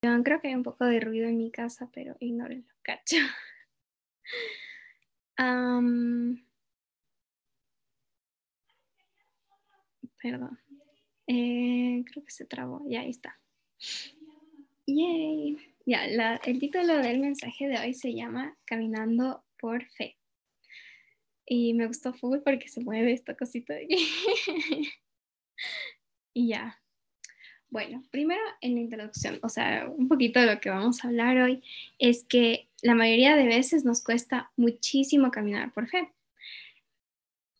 Creo que hay un poco de ruido en mi casa, pero ignórenlo, cacho. perdón. Eh, creo que se trabó, ya ahí está. Yay. Ya, el título del mensaje de hoy se llama Caminando por Fe. Y me gustó full porque se mueve esta cosita de aquí. y ya, bueno, primero en la introducción, o sea, un poquito de lo que vamos a hablar hoy es que la mayoría de veces nos cuesta muchísimo caminar por fe.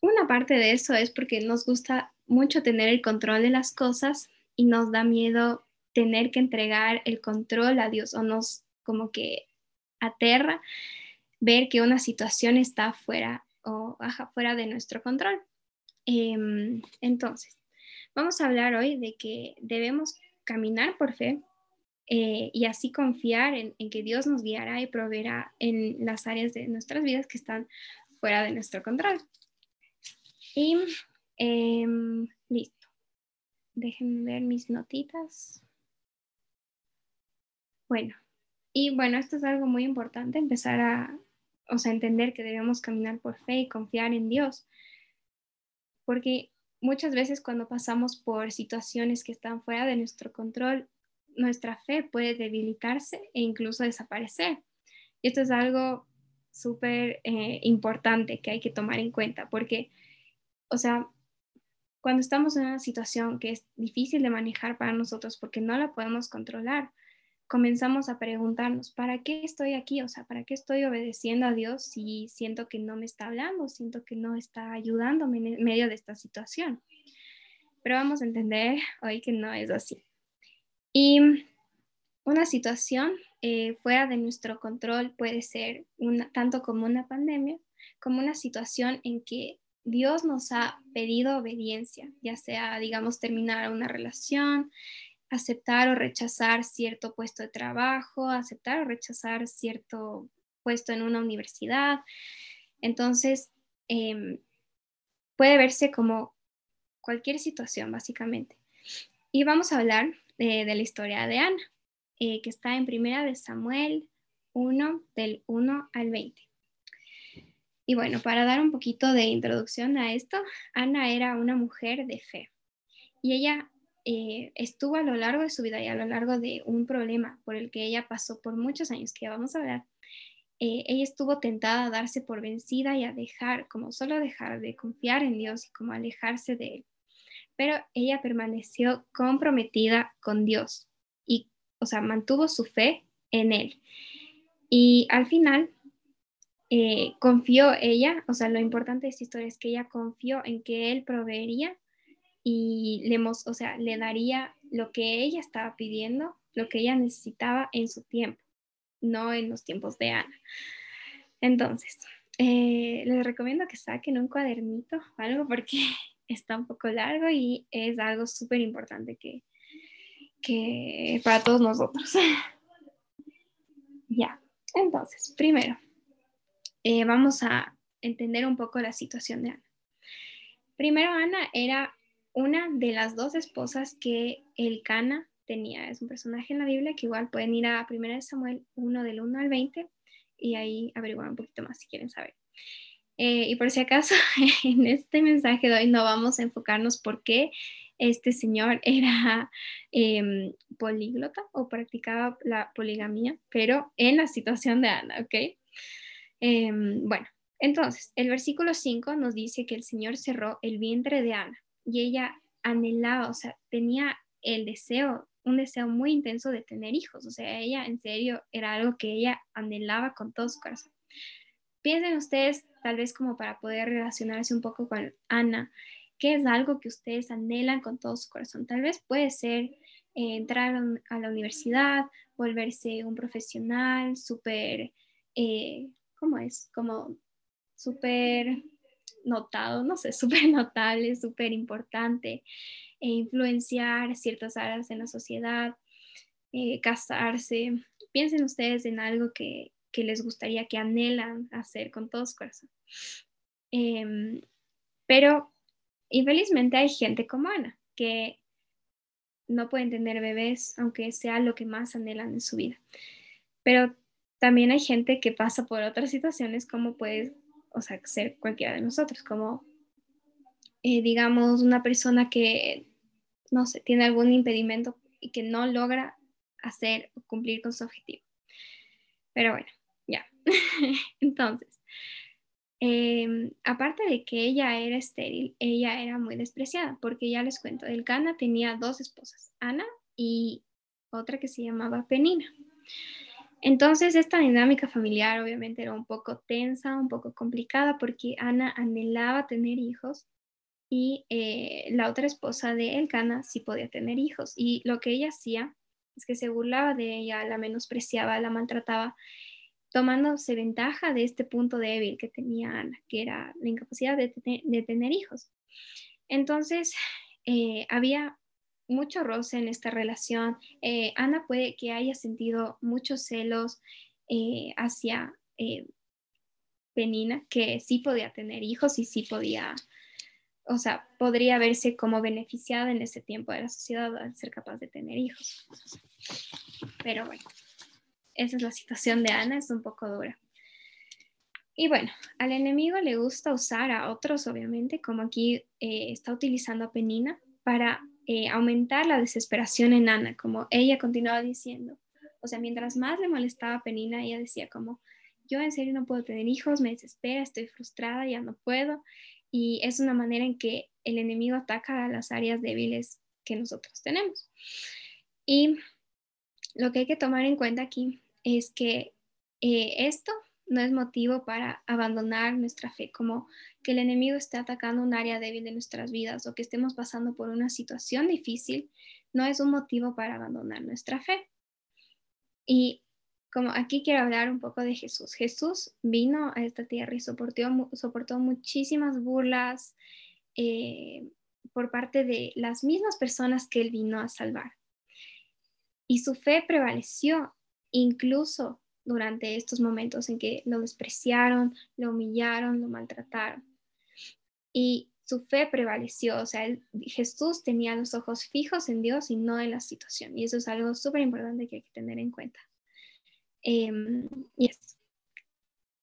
Una parte de eso es porque nos gusta mucho tener el control de las cosas y nos da miedo tener que entregar el control a Dios o nos como que aterra ver que una situación está fuera o baja fuera de nuestro control. Em, entonces, Vamos a hablar hoy de que debemos caminar por fe eh, y así confiar en, que Dios nos guiará y proveerá en las áreas de nuestras vidas que están fuera de nuestro control. Y em, listo. Déjenme ver mis notitas. Bueno, y bueno, esto es algo muy importante, empezar a, o sea, entender que debemos caminar por fe y confiar en Dios. Porque muchas veces cuando pasamos por situaciones que están fuera de nuestro control, nuestra fe puede debilitarse e incluso desaparecer. Y esto es algo súper eh, importante que hay que tomar en cuenta porque, o sea, cuando estamos en una situación que es difícil de manejar para nosotros porque no la podemos controlar, comenzamos a preguntarnos, ¿para qué estoy aquí? O sea, ¿para qué estoy obedeciendo a Dios si siento que no me está hablando, siento que no está ayudándome en medio de esta situación? Pero vamos a entender hoy que no es así. Y una situación eh, fuera de nuestro control puede ser una, tanto como una pandemia, como una situación en que Dios nos ha pedido obediencia, ya sea, digamos, terminar una relación, aceptar o rechazar cierto puesto de trabajo, aceptar o rechazar cierto puesto en una universidad. Entonces, em, puede verse como cualquier situación, básicamente. Y vamos a hablar de, la historia de Ana, eh, que está en primera de Samuel 1, del 1 al 20. Y bueno, para dar un poquito de introducción a esto, Ana era una mujer de fe. Y ella eh, estuvo a lo largo de su vida y a lo largo de un problema por el que ella pasó por muchos años, que ya vamos a hablar, eh, ella estuvo tentada a darse por vencida y a dejar, como solo dejar de confiar en Dios y como alejarse de Él. Pero ella permaneció comprometida con Dios y, o sea, mantuvo su fe en Él. Y al final eh, confió ella, o sea, lo importante de esta historia es que ella confió en que Él proveería y le, o sea, le daría lo que ella estaba pidiendo, lo que ella necesitaba en su tiempo, no en los tiempos de Ana. Entonces, eh, les recomiendo que saquen un cuadernito o algo porque está un poco largo y es algo súper importante que, que para todos nosotros. ya, entonces, primero, eh, vamos a entender un poco la situación de Ana. Primero, Ana era una de las dos esposas que el Cana tenía. Es un personaje en la Biblia que igual pueden ir a 1 Samuel 1 del 1 al 20 y ahí averiguar un poquito más si quieren saber. Eh, y por si acaso, en este mensaje de hoy no vamos a enfocarnos por qué este señor era em, políglota o practicaba la poligamia, pero en la situación de Ana, ¿ok? Em, bueno, entonces, el versículo 5 nos dice que el Señor cerró el vientre de Ana y ella anhelaba, o sea, tenía el deseo, un deseo muy intenso de tener hijos, o sea, ella en serio era algo que ella anhelaba con todo su corazón. Piensen ustedes, tal vez como para poder relacionarse un poco con Ana, ¿qué es algo que ustedes anhelan con todo su corazón? Tal vez puede ser eh, entrar a la universidad, volverse un profesional súper, eh, ¿cómo es? Como súper notado, no sé, súper notable, súper importante, e influenciar ciertas áreas en la sociedad, eh, casarse. Piensen ustedes en algo que, les gustaría, que anhelan hacer con todo su corazón. Em, pero infelizmente hay gente como Ana, que no pueden tener bebés, aunque sea lo que más anhelan en su vida. Pero también hay gente que pasa por otras situaciones como puede, o sea, ser cualquiera de nosotros, como eh, digamos una persona que, no sé, tiene algún impedimento y que no logra hacer o cumplir con su objetivo. Pero bueno, ya. Entonces, Em, aparte de que ella era estéril, ella era muy despreciada, porque ya les cuento, el Cana tenía dos esposas, Ana y otra que se llamaba Penina. Entonces, esta dinámica familiar obviamente era un poco tensa, un poco complicada, porque Ana anhelaba tener hijos y eh, la otra esposa de Elcana sí podía tener hijos. Y lo que ella hacía es que se burlaba de ella, la menospreciaba, la maltrataba tomándose ventaja de este punto débil que tenía Ana, que era la incapacidad de, tener hijos. Entonces, eh, había mucho roce en esta relación. Eh, Ana puede que haya sentido muchos celos eh, hacia Penina, que sí podía tener hijos y sí podía, o sea, podría verse como beneficiada en ese tiempo de la sociedad al ser capaz de tener hijos. Pero bueno esa es la situación de Ana, es un poco dura. Y bueno, al enemigo le gusta usar a otros, obviamente, como aquí eh, está utilizando a Penina, para eh, aumentar la desesperación en Ana, como ella continuaba diciendo. O sea, mientras más le molestaba a Penina, ella decía como, yo en serio no puedo tener hijos, me desespera, estoy frustrada, ya no puedo. Y es una manera en que el enemigo ataca a las áreas débiles que nosotros tenemos. Y lo que hay que tomar en cuenta aquí es que eh, esto no es motivo para abandonar nuestra fe, como que el enemigo esté atacando un área débil de nuestras vidas o que estemos pasando por una situación difícil, no es un motivo para abandonar nuestra fe. Y como aquí quiero hablar un poco de Jesús. Jesús vino a esta tierra y soportó, soportó muchísimas burlas eh, por parte de las mismas personas que él vino a salvar. Y su fe prevaleció incluso durante estos momentos en que lo despreciaron, lo humillaron, lo maltrataron. Y su fe prevaleció, o sea, Jesús tenía los ojos fijos en Dios y no en la situación. Y eso es algo súper importante que hay que tener en cuenta. Em,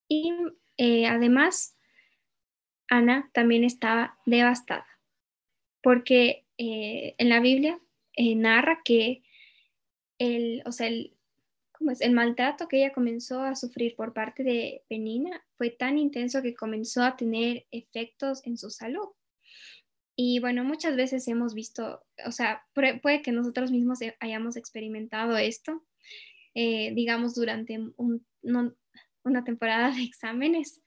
y eh, además, Ana también estaba devastada, porque eh, en la Biblia eh, narra que el, o sea, el, es? El maltrato que ella comenzó a sufrir por parte de Penina fue tan intenso que comenzó a tener efectos en su salud. Y bueno, muchas veces hemos visto, o sea, puede que nosotros mismos hayamos experimentado esto, eh, digamos, durante una temporada de exámenes,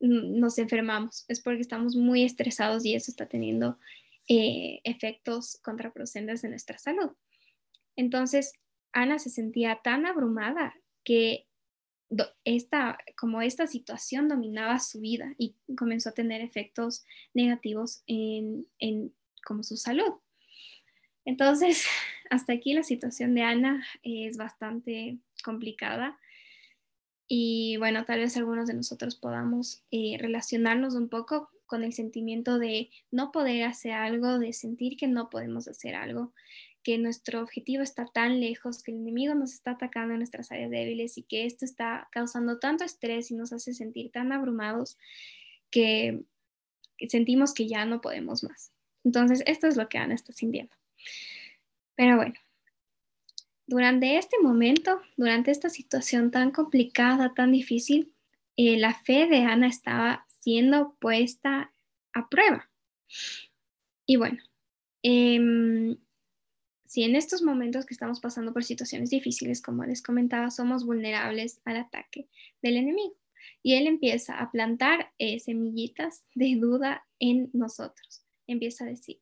nos enfermamos. Es porque estamos muy estresados y eso está teniendo eh, efectos contraproducentes en nuestra salud. Entonces, Ana se sentía tan abrumada que esta, como esta situación dominaba su vida y comenzó a tener efectos negativos en, como su salud. Entonces, hasta aquí la situación de Ana es bastante complicada y bueno, tal vez algunos de nosotros podamos eh, relacionarnos un poco con el sentimiento de no poder hacer algo, de sentir que no podemos hacer algo que nuestro objetivo está tan lejos, que el enemigo nos está atacando en nuestras áreas débiles y que esto está causando tanto estrés y nos hace sentir tan abrumados que, sentimos que ya no podemos más. Entonces, esto es lo que Ana está sintiendo. Pero bueno, durante este momento, durante esta situación tan complicada, tan difícil, eh, la fe de Ana estaba siendo puesta a prueba. Y bueno, eh, si en estos momentos que estamos pasando por situaciones difíciles, como les comentaba, somos vulnerables al ataque del enemigo. Y él empieza a plantar eh, semillitas de duda en nosotros. Empieza a decir,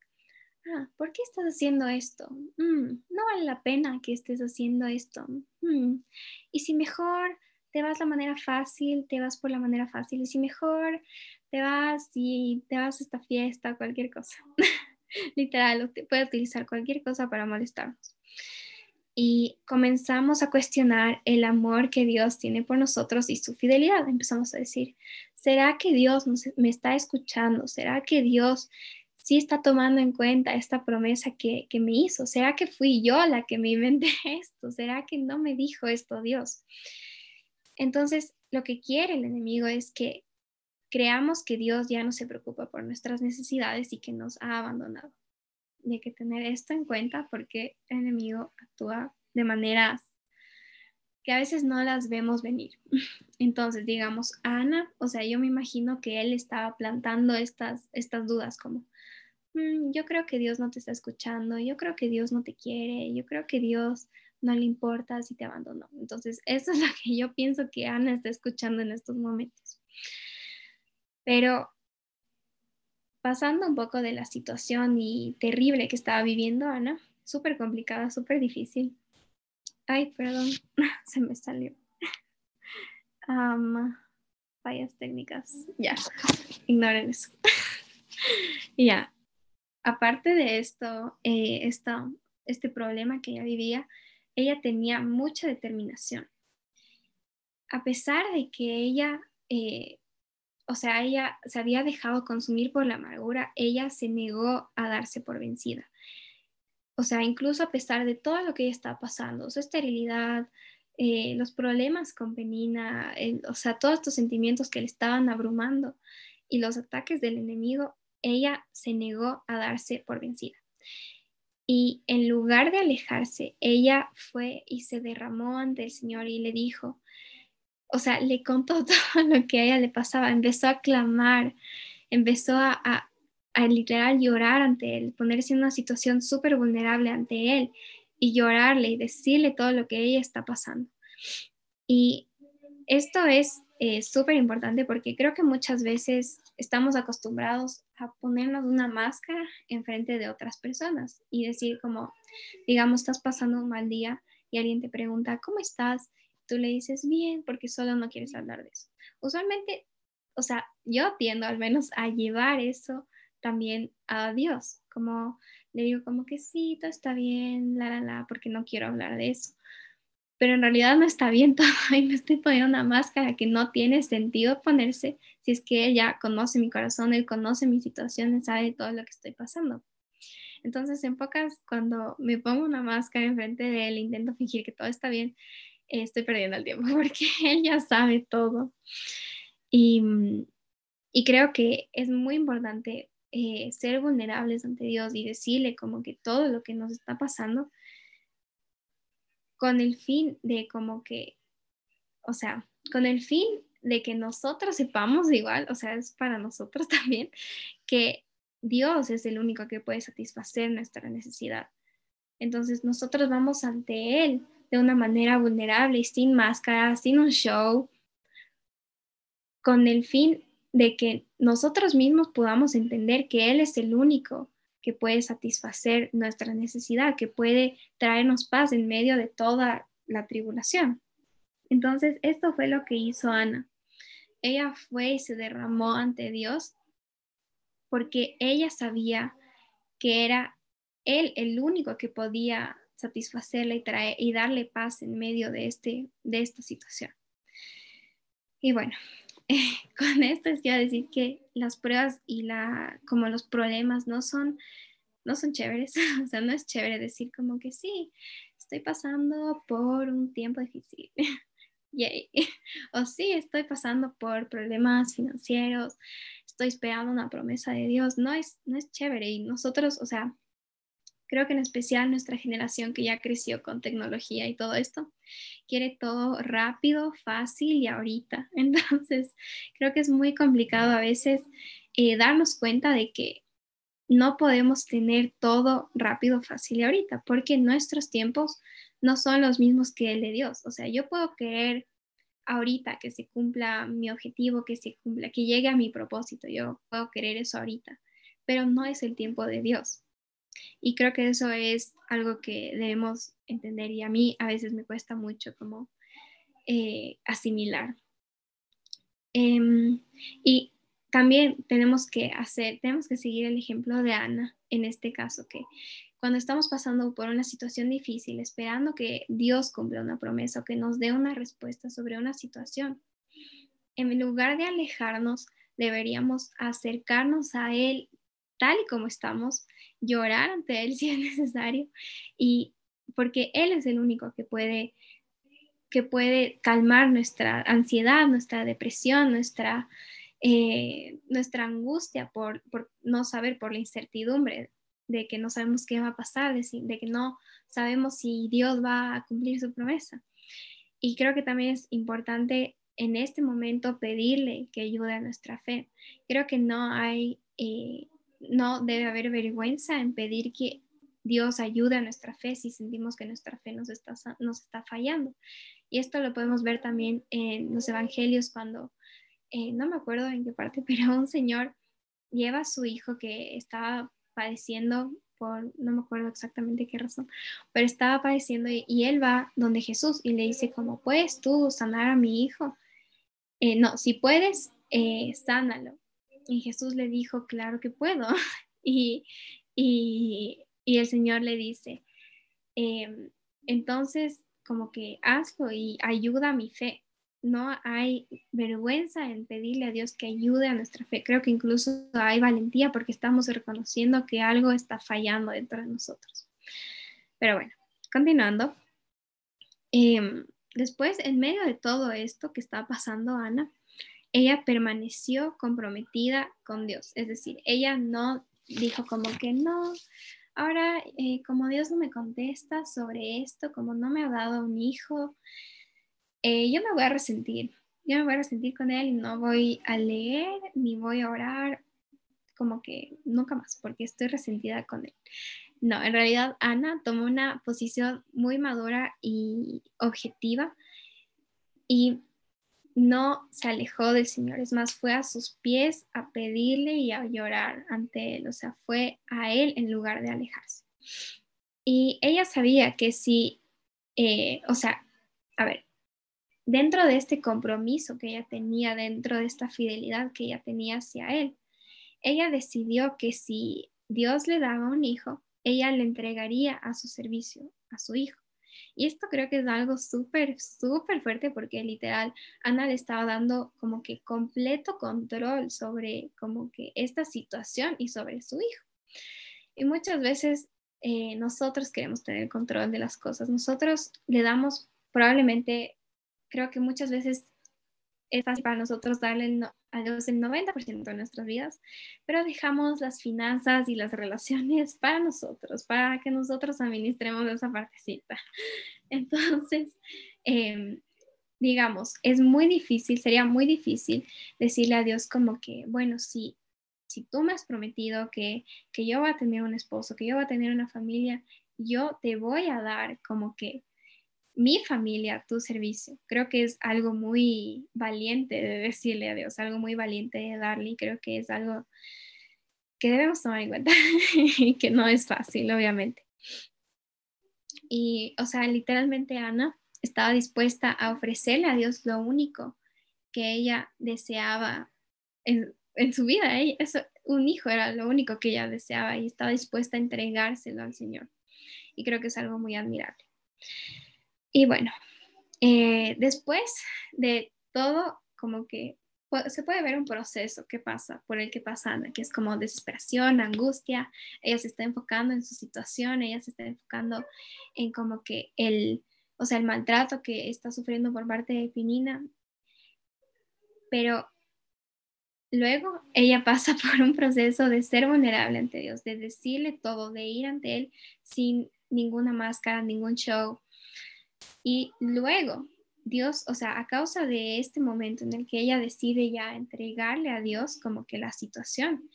ah, ¿por qué estás haciendo esto? Mm, no vale la pena que estés haciendo esto. Mm, y si mejor te vas la manera fácil, te vas por la manera fácil. Y si mejor te vas y te vas a esta fiesta, cualquier cosa. Literal, puede utilizar cualquier cosa para molestarnos. Y comenzamos a cuestionar el amor que Dios tiene por nosotros y su fidelidad. Empezamos a decir, ¿será que Dios me está escuchando? ¿Será que Dios sí está tomando en cuenta esta promesa que, que me hizo. ¿Será que fui yo la que me inventé esto? ¿Será que no me dijo esto Dios? Entonces, lo que quiere el enemigo es que creamos que Dios ya no se preocupa por nuestras necesidades y que nos ha abandonado. Y hay que tener esto en cuenta porque el enemigo actúa de maneras que a veces no las vemos venir. Entonces, digamos, Ana, o sea, yo me imagino que él estaba plantando estas, estas dudas como, mm, yo creo que Dios no te está escuchando, yo creo que Dios no te quiere, yo creo que Dios no le importa si te abandonó. Entonces, eso es lo que yo pienso que Ana está escuchando en estos momentos. Pero pasando un poco de la situación y terrible que estaba viviendo Ana, súper complicada, súper difícil. Ay, perdón, se me salió. fallas técnicas. Ya, ignoren eso. ya, aparte de esto, eh, este problema que ella vivía, ella tenía mucha determinación. A pesar de que ella, eh, o sea, ella se había dejado consumir por la amargura, ella se negó a darse por vencida. O sea, incluso a pesar de todo lo que ella estaba pasando, su esterilidad, eh, los problemas con Penina, o sea, todos estos sentimientos que le estaban abrumando y los ataques del enemigo, ella se negó a darse por vencida. Y en lugar de alejarse, ella fue y se derramó ante el Señor y le dijo, o sea, le contó todo lo que a ella le pasaba, empezó a clamar, empezó a, a, literal llorar ante él, ponerse en una situación súper vulnerable ante él y llorarle y decirle todo lo que ella está pasando. Y esto es eh, súper importante porque creo que muchas veces estamos acostumbrados a ponernos una máscara en frente de otras personas y decir como, digamos, estás pasando un mal día y alguien te pregunta, ¿cómo estás? Tú le dices, bien, porque solo no quieres hablar de eso. Usualmente, o sea, yo tiendo al menos a llevar eso también a Dios, como le digo como que sí, todo está bien, la, la, la, porque no quiero hablar de eso pero en realidad no está bien todo y me estoy poniendo una máscara que no tiene sentido ponerse si es que él ya conoce mi corazón, él conoce mi situación, sabe todo lo que estoy pasando. Entonces, en pocas, cuando me pongo una máscara enfrente de él, intento fingir que todo está bien, estoy perdiendo el tiempo porque él ya sabe todo. Y, y creo que es muy importante eh, ser vulnerables ante Dios y decirle como que todo lo que nos está pasando con el fin de como que, o sea, con el fin de que nosotros sepamos igual, o sea, es para nosotros también, que Dios es el único que puede satisfacer nuestra necesidad. Entonces nosotros vamos ante Él de una manera vulnerable y sin máscara, sin un show, con el fin de que nosotros mismos podamos entender que Él es el único que puede satisfacer nuestra necesidad, que puede traernos paz en medio de toda la tribulación. Entonces, esto fue lo que hizo Ana. Ella fue y se derramó ante Dios porque ella sabía que era Él el único que podía satisfacerla y, traer, y darle paz en medio de, este, de esta situación. Y bueno, con esto es quiero decir que las pruebas y la, como los problemas no son, no son chéveres, o sea, no es chévere decir como que sí, estoy pasando por un tiempo difícil, o sí, estoy pasando por problemas financieros, estoy esperando una promesa de Dios, no es, no es chévere y nosotros, o sea, creo que en especial nuestra generación que ya creció con tecnología y todo esto, quiere todo rápido, fácil y ahorita. Entonces, creo que es muy complicado a veces eh, darnos cuenta de que no podemos tener todo rápido, fácil y ahorita, porque nuestros tiempos no son los mismos que el de Dios. O sea, yo puedo querer ahorita que se cumpla mi objetivo, que se cumpla, que llegue a mi propósito. Yo puedo querer eso ahorita, pero no es el tiempo de Dios. Y creo que eso es algo que debemos entender y a mí a veces me cuesta mucho como eh, asimilar. Em, y también tenemos que hacer, tenemos que seguir el ejemplo de Ana en este caso, que cuando estamos pasando por una situación difícil, esperando que Dios cumpla una promesa o que nos dé una respuesta sobre una situación, en lugar de alejarnos, deberíamos acercarnos a Él tal y como estamos, llorar ante Él si es necesario, y porque Él es el único que puede que puede calmar nuestra ansiedad, nuestra depresión, nuestra, eh, nuestra angustia por, por, no saber, por la incertidumbre de que no sabemos qué va a pasar, de, que no sabemos si Dios va a cumplir su promesa. Y creo que también es importante en este momento pedirle que ayude a nuestra fe. Creo que no hay, eh, no debe haber vergüenza en pedir que Dios ayude a nuestra fe si sentimos que nuestra fe nos está, nos está fallando. Y esto lo podemos ver también en los evangelios cuando, eh, no me acuerdo en qué parte, pero un señor lleva a su hijo que estaba padeciendo por, no me acuerdo exactamente qué razón, pero estaba padeciendo y, él va donde Jesús y le dice como, ¿puedes tú sanar a mi hijo? Eh, no, si puedes, eh, sánalo. Y Jesús le dijo, claro que puedo. y, y, y, el Señor le dice, em, entonces como que hazlo y ayuda a mi fe. No hay vergüenza en pedirle a Dios que ayude a nuestra fe. Creo que incluso hay valentía porque estamos reconociendo que algo está fallando dentro de nosotros. Pero bueno, continuando. Em, después, en medio de todo esto que estaba pasando Ana, ella permaneció comprometida con Dios. Es decir, ella no dijo como que no, ahora eh, como Dios no me contesta sobre esto, como no me ha dado un hijo, eh, yo me voy a resentir, yo me voy a resentir con él y no voy a leer ni voy a orar como que nunca más porque estoy resentida con él. No, en realidad Ana tomó una posición muy madura y objetiva y no se alejó del Señor, es más, fue a sus pies a pedirle y a llorar ante Él, o sea, fue a Él en lugar de alejarse. Y ella sabía que si, eh, o sea, a ver, dentro de este compromiso que ella tenía, dentro de esta fidelidad que ella tenía hacia Él, ella decidió que si Dios le daba un hijo, ella le entregaría a su servicio a su hijo. Y esto creo que es algo súper, súper fuerte porque literal Ana le estaba dando como que completo control sobre como que esta situación y sobre su hijo. Y muchas veces eh, nosotros queremos tener control de las cosas. Nosotros le damos probablemente, creo que muchas veces es fácil para nosotros darle a Dios el 90% de nuestras vidas, pero dejamos las finanzas y las relaciones para nosotros, para que nosotros administremos esa partecita. Entonces, em, digamos, es muy difícil, sería muy difícil decirle a Dios como que, bueno, si, si tú me has prometido que, que yo voy a tener un esposo, que yo voy a tener una familia, yo te voy a dar como que mi familia tu servicio. Creo que es algo muy valiente de decirle a Dios, algo muy valiente de darle creo que es algo que debemos tomar en cuenta y que no es fácil, obviamente. Y, o sea, literalmente Ana estaba dispuesta a ofrecerle a Dios lo único que ella deseaba en, su vida. eso, un hijo era lo único que ella deseaba y estaba dispuesta a entregárselo al Señor. Y creo que es algo muy admirable. Y bueno, eh, después de todo, como que se puede ver un proceso que pasa, por el que pasa Ana, que es como desesperación, angustia, ella se está enfocando en su situación, ella se está enfocando en como que el, o sea, el maltrato que está sufriendo por parte de Pinina, pero luego ella pasa por un proceso de ser vulnerable ante Dios, de decirle todo, de ir ante Él sin ninguna máscara, ningún show, y luego, Dios, o sea, a causa de este momento en el que ella decide ya entregarle a Dios como que la situación,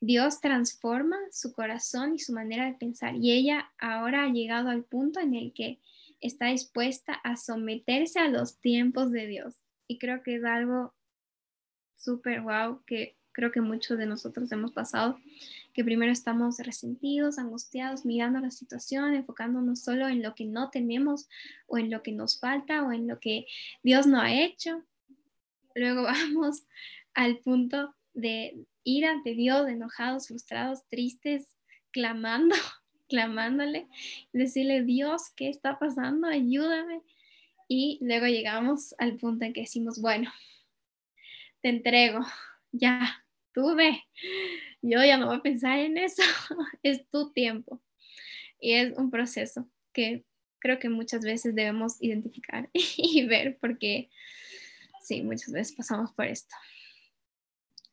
Dios transforma su corazón y su manera de pensar y ella ahora ha llegado al punto en el que está dispuesta a someterse a los tiempos de Dios. Y creo que es algo súper wow que creo que muchos de nosotros hemos pasado, que primero estamos resentidos, angustiados, mirando la situación, enfocándonos solo en lo que no tenemos o en lo que nos falta o en lo que Dios no ha hecho. Luego vamos al punto de ir ante Dios, enojados, frustrados, tristes, clamando, clamándole, decirle, Dios, ¿qué está pasando? Ayúdame. Y luego llegamos al punto en que decimos, bueno, te entrego, ya, tuve, yo ya no voy a pensar en eso, es tu tiempo. Y es un proceso que creo que muchas veces debemos identificar y ver porque sí, muchas veces pasamos por esto.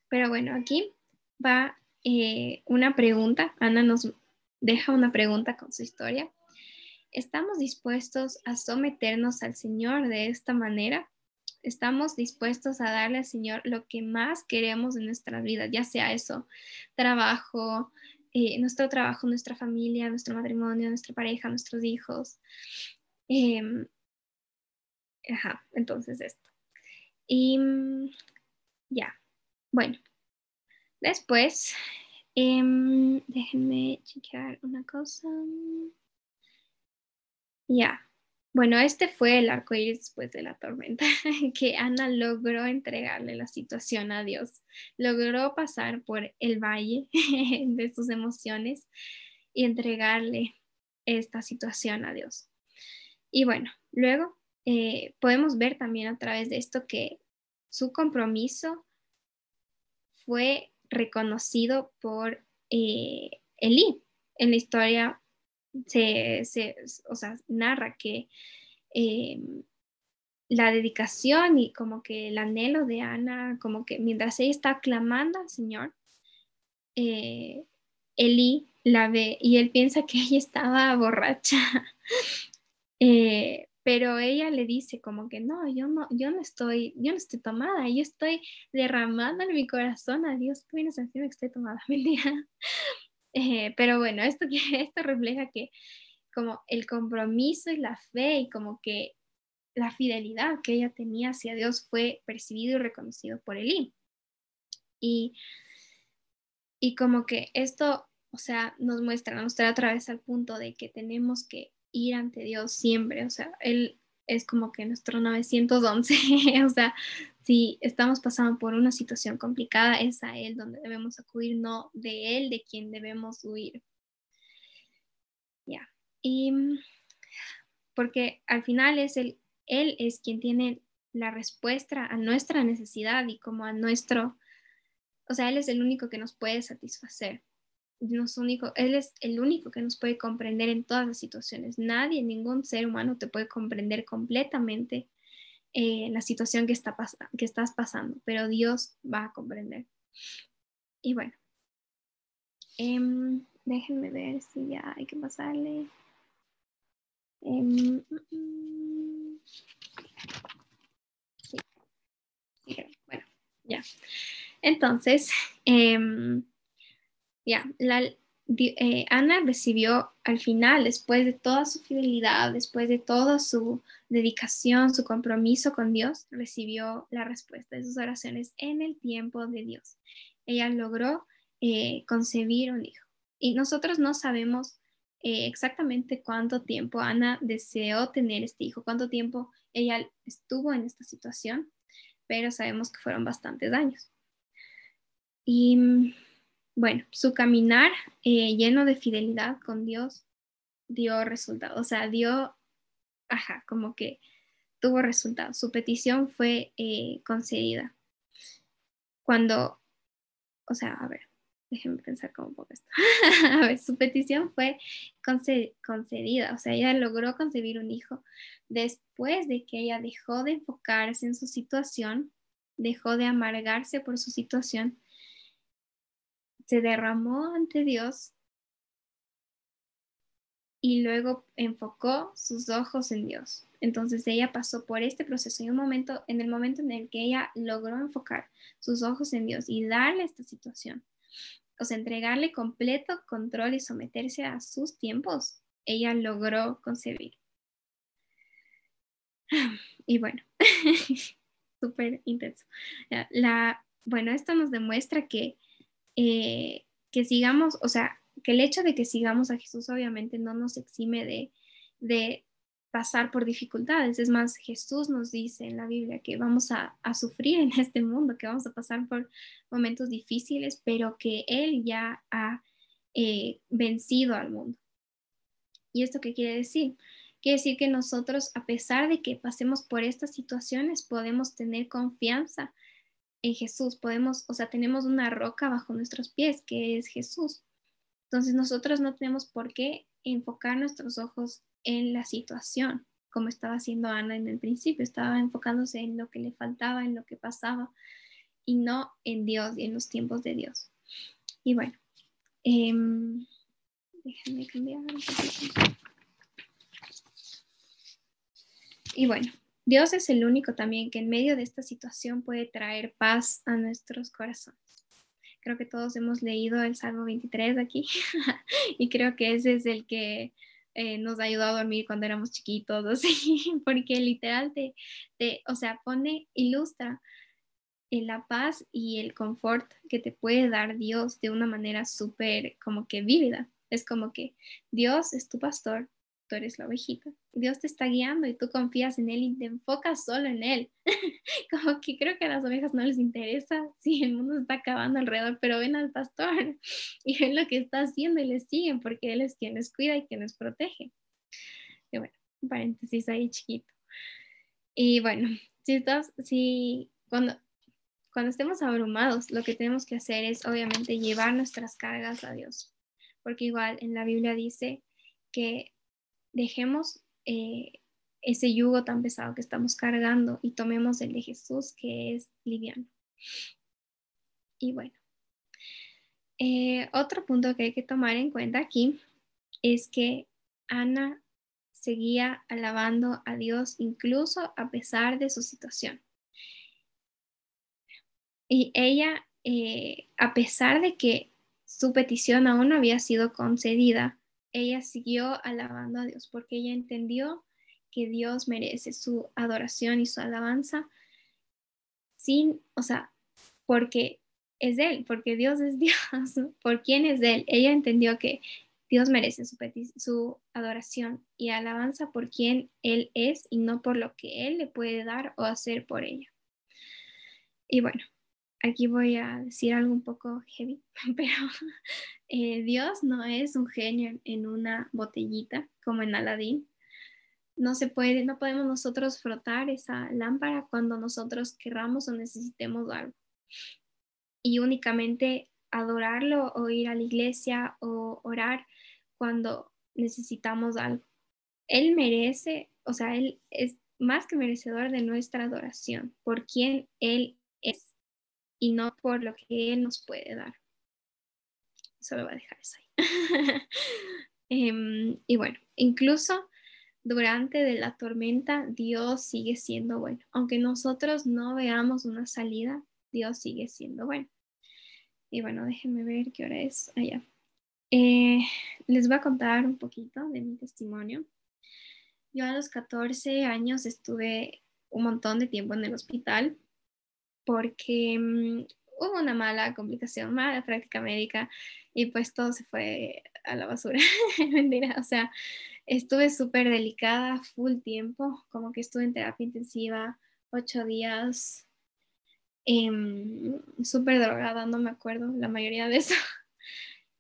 Pero bueno, aquí va eh, una pregunta. Ana nos deja una pregunta con su historia. ¿Estamos dispuestos a someternos al Señor de esta manera? ¿Estamos dispuestos a darle al Señor lo que más queremos en nuestra vida, ya sea eso, trabajo, eh, nuestro trabajo, nuestra familia, nuestro matrimonio, nuestra pareja, nuestros hijos? Em, ajá, entonces esto. Y mm, ya, bueno, después, em, déjenme chequear una cosa. Ya. Bueno, este fue el arco iris después de la tormenta, que Ana logró entregarle la situación a Dios. Logró pasar por el valle de sus emociones y entregarle esta situación a Dios. Y bueno, luego eh, podemos ver también a través de esto que su compromiso fue reconocido por eh, Elí. En la historia se, o sea, narra que em, la dedicación y como que el anhelo de Ana, como que mientras ella está clamando al Señor, eh, Eli la ve y él piensa que ella estaba borracha. Eh, pero ella le dice como que no, yo no, yo no estoy, yo no estoy tomada, yo estoy derramando en mi corazón a Dios, que vienes a decirme que estoy tomada. Eh, pero bueno, esto, esto refleja que como el compromiso y la fe y como que la fidelidad que ella tenía hacia Dios fue percibido y reconocido por Elí. Y, y como que esto, o sea, nos muestra, nos trae otra vez al punto de que tenemos que ir ante Dios siempre, o sea, Él es como que nuestro 911, o sea, si estamos pasando por una situación complicada, es a Él donde debemos acudir, no de Él, de quien debemos huir. Ya. Y porque al final es el, Él es quien tiene la respuesta a nuestra necesidad y como a nuestro, o sea, Él es el único que nos puede satisfacer. único, él es el único que nos puede comprender en todas las situaciones. Nadie, ningún ser humano te puede comprender completamente eh, la situación que, está que estás pasando, pero Dios va a comprender. Y bueno, em, déjenme ver si ya hay que pasarle. Em, bueno, ya. Entonces, em, ya, la, eh, Ana recibió al final, después de toda su fidelidad, después de toda su dedicación, su compromiso con Dios, recibió la respuesta de sus oraciones en el tiempo de Dios. Ella logró eh, concebir un hijo. Y nosotros no sabemos eh, exactamente cuánto tiempo Ana deseó tener este hijo, cuánto tiempo ella estuvo en esta situación, pero sabemos que fueron bastantes años. Y bueno, su caminar eh, lleno de fidelidad con Dios dio resultado, o sea, dio, ajá, como que tuvo resultado. Su petición fue eh, concedida. Cuando, o sea, a ver, déjenme pensar cómo pongo esto. a ver, su petición fue concedida, o sea, ella logró concebir un hijo después de que ella dejó de enfocarse en su situación, dejó de amargarse por su situación se derramó ante Dios y luego enfocó sus ojos en Dios. Entonces ella pasó por este proceso y un momento, en el momento en el que ella logró enfocar sus ojos en Dios y darle esta situación, o sea, entregarle completo control y someterse a sus tiempos, ella logró concebir. Y bueno, súper intenso. La, bueno, esto nos demuestra que eh, que sigamos, o sea, que el hecho de que sigamos a Jesús obviamente no nos exime de, de pasar por dificultades. Es más, Jesús nos dice en la Biblia que vamos a, sufrir en este mundo, que vamos a pasar por momentos difíciles, pero que Él ya ha eh, vencido al mundo. ¿Y esto qué quiere decir? Quiere decir que nosotros, a pesar de que pasemos por estas situaciones, podemos tener confianza en Jesús, podemos, o sea, tenemos una roca bajo nuestros pies, que es Jesús. Entonces nosotros no tenemos por qué enfocar nuestros ojos en la situación, como estaba haciendo Ana en el principio, estaba enfocándose en lo que le faltaba, en lo que pasaba, y no en Dios y en los tiempos de Dios. Y bueno, em, déjenme cambiar un poquito. Y bueno, Dios es el único también que en medio de esta situación puede traer paz a nuestros corazones. Creo que todos hemos leído el Salmo 23 aquí y creo que ese es el que eh, nos ayudó a dormir cuando éramos chiquitos, así, porque literal te, te, o sea, pone, ilustra la paz y el confort que te puede dar Dios de una manera súper como que vívida. Es como que Dios es tu pastor, tú eres la ovejita. Dios te está guiando y tú confías en Él y te enfocas solo en Él. Como que creo que a las ovejas no les interesa si el mundo está acabando alrededor, pero ven al pastor y ven lo que está haciendo y le siguen porque Él es quien les cuida y quien les protege. Y bueno, paréntesis ahí chiquito. Y bueno, si estás, si cuando, cuando estemos abrumados, lo que tenemos que hacer es obviamente llevar nuestras cargas a Dios. Porque igual en la Biblia dice que dejemos eh, ese yugo tan pesado que estamos cargando y tomemos el de Jesús que es liviano. Y bueno, eh, otro punto que hay que tomar en cuenta aquí es que Ana seguía alabando a Dios incluso a pesar de su situación. Y ella, eh, a pesar de que su petición aún no había sido concedida, ella siguió alabando a Dios porque ella entendió que Dios merece su adoración y su alabanza sin, o sea, porque es Él, porque Dios es Dios, por quién es Él. Ella entendió que Dios merece su, su adoración y alabanza por quien Él es y no por lo que Él le puede dar o hacer por ella. Y bueno, aquí voy a decir algo un poco heavy, pero eh, Dios no es un genio en una botellita como en Aladín. No se puede, no podemos nosotros frotar esa lámpara cuando nosotros querramos o necesitemos algo. Y únicamente adorarlo o ir a la iglesia o orar cuando necesitamos algo. Él merece, o sea, Él es más que merecedor de nuestra adoración por quien Él y no por lo que Él nos puede dar. Solo voy a dejar eso ahí. Em, y bueno, incluso durante de la tormenta, Dios sigue siendo bueno. Aunque nosotros no veamos una salida, Dios sigue siendo bueno. Y bueno, déjenme ver qué hora es allá. Eh, les voy a contar un poquito de mi testimonio. Yo a los 14 años estuve un montón de tiempo en el hospital porque mm, hubo una mala complicación, mala práctica médica y pues todo se fue a la basura. Mentira, o sea, estuve súper delicada, full tiempo, como que estuve en terapia intensiva ocho días, em, súper drogada, no me acuerdo la mayoría de eso.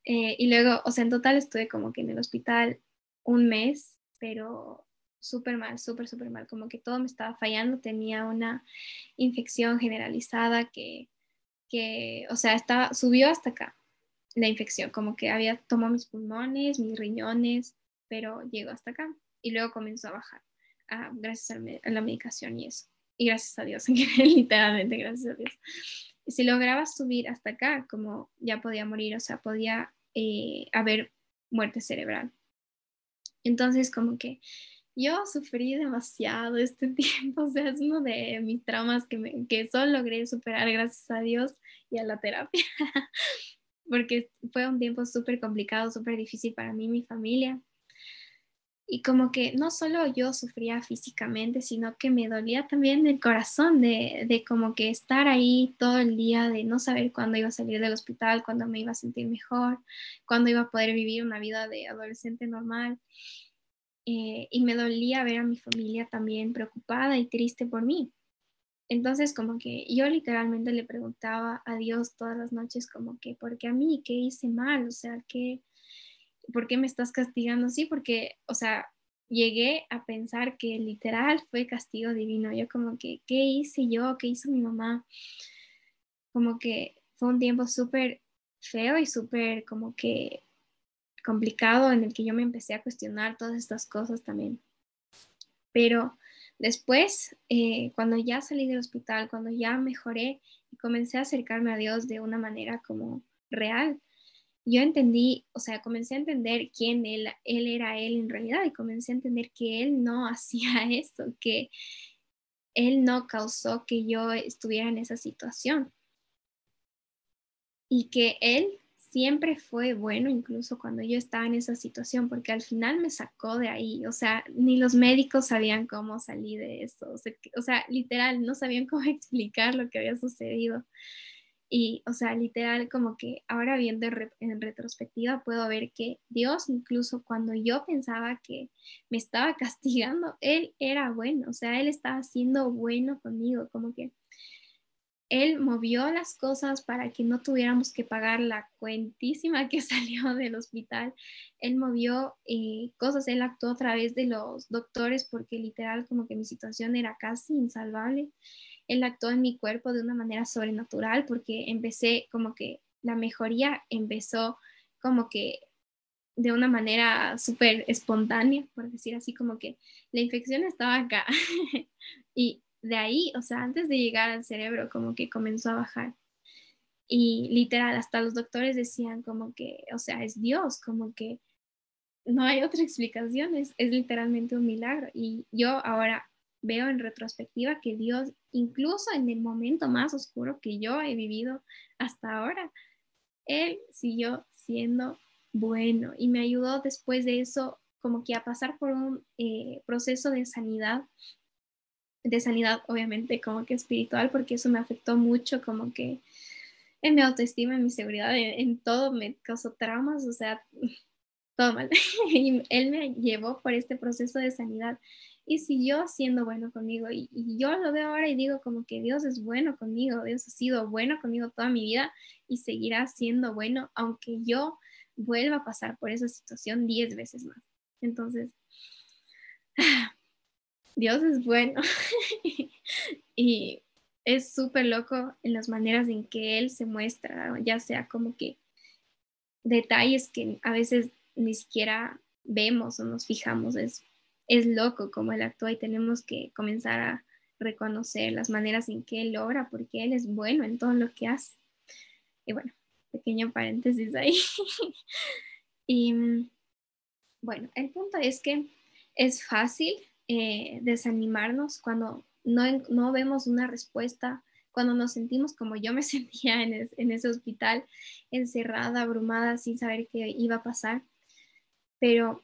Eh, y luego, o sea, en total estuve como que en el hospital un mes, pero súper mal, súper, súper mal, como que todo me estaba fallando, tenía una infección generalizada que, que o sea, estaba, subió hasta acá la infección, como que había tomado mis pulmones, mis riñones, pero llegó hasta acá y luego comenzó a bajar, gracias a, la medicación y eso. Y gracias a Dios, literalmente, gracias a Dios. Y si lograba subir hasta acá, como ya podía morir, o sea, podía eh, haber muerte cerebral. Entonces, como que yo sufrí demasiado este tiempo, o sea, es uno de mis traumas que, que solo logré superar gracias a Dios y a la terapia, porque fue un tiempo súper complicado, súper difícil para mí y mi familia. Y como que no solo yo sufría físicamente, sino que me dolía también el corazón de, de como que estar ahí todo el día, de no saber cuándo iba a salir del hospital, cuándo me iba a sentir mejor, cuándo iba a poder vivir una vida de adolescente normal. Eh, y me dolía ver a mi familia también preocupada y triste por mí. Entonces, como que yo literalmente le preguntaba a Dios todas las noches, como que, ¿por qué a mí? ¿Qué hice mal? O sea, ¿qué, ¿por qué me estás castigando así? Porque, o sea, llegué a pensar que literal fue castigo divino. Yo como que, ¿qué hice yo? ¿Qué hizo mi mamá? como que fue un tiempo súper feo y súper como que complicado en el que yo me empecé a cuestionar todas estas cosas también. Pero después, eh, cuando ya salí del hospital, cuando ya mejoré y comencé a acercarme a Dios de una manera como real, yo entendí, o sea, comencé a entender quién él, él era él en realidad y comencé a entender que él no hacía eso, que él no causó que yo estuviera en esa situación y que él siempre fue bueno, incluso cuando yo estaba en esa situación, porque al final me sacó de ahí, o sea, ni los médicos sabían cómo salir de eso, o sea, o sea literal, no sabían cómo explicar lo que había sucedido. Y, o sea, literal, como que ahora viendo en retrospectiva puedo ver que Dios, incluso cuando yo pensaba que me estaba castigando, Él era bueno, o sea, Él estaba siendo bueno conmigo, como que Él movió las cosas para que no tuviéramos que pagar la cuentísima que salió del hospital. Él movió eh, cosas, Él actuó a través de los doctores porque literal como que mi situación era casi insalvable él actuó en mi cuerpo de una manera sobrenatural porque empecé como que la mejoría empezó como que de una manera súper espontánea, por decir así, como que la infección estaba acá y de ahí, o sea, antes de llegar al cerebro, como que comenzó a bajar. Y literal, hasta los doctores decían como que, o sea, es Dios, como que no hay otra explicación, es, es literalmente un milagro. Y yo ahora veo en retrospectiva que Dios, incluso en el momento más oscuro que yo he vivido hasta ahora, Él siguió siendo bueno y me ayudó después de eso como que a pasar por un eh, proceso de sanidad, de sanidad obviamente como que espiritual, porque eso me afectó mucho como que en mi autoestima, en mi seguridad, en, en todo me causó traumas, o sea, todo mal. y él me llevó por este proceso de sanidad y siguió siendo bueno conmigo. Y, yo lo veo ahora y digo como que Dios es bueno conmigo, Dios ha sido bueno conmigo toda mi vida y seguirá siendo bueno aunque yo vuelva a pasar por esa situación diez veces más. Entonces, Dios es bueno y es súper loco en las maneras en que Él se muestra, ya sea como que detalles que a veces ni siquiera vemos o nos fijamos. Es es loco como él actúa y tenemos que comenzar a reconocer las maneras en que él logra, porque él es bueno en todo lo que hace. Y bueno, pequeño paréntesis ahí. y bueno, el punto es que es fácil eh, desanimarnos cuando no, no, vemos una respuesta, cuando nos sentimos como yo me sentía en, ese hospital, encerrada, abrumada, sin saber qué iba a pasar. Pero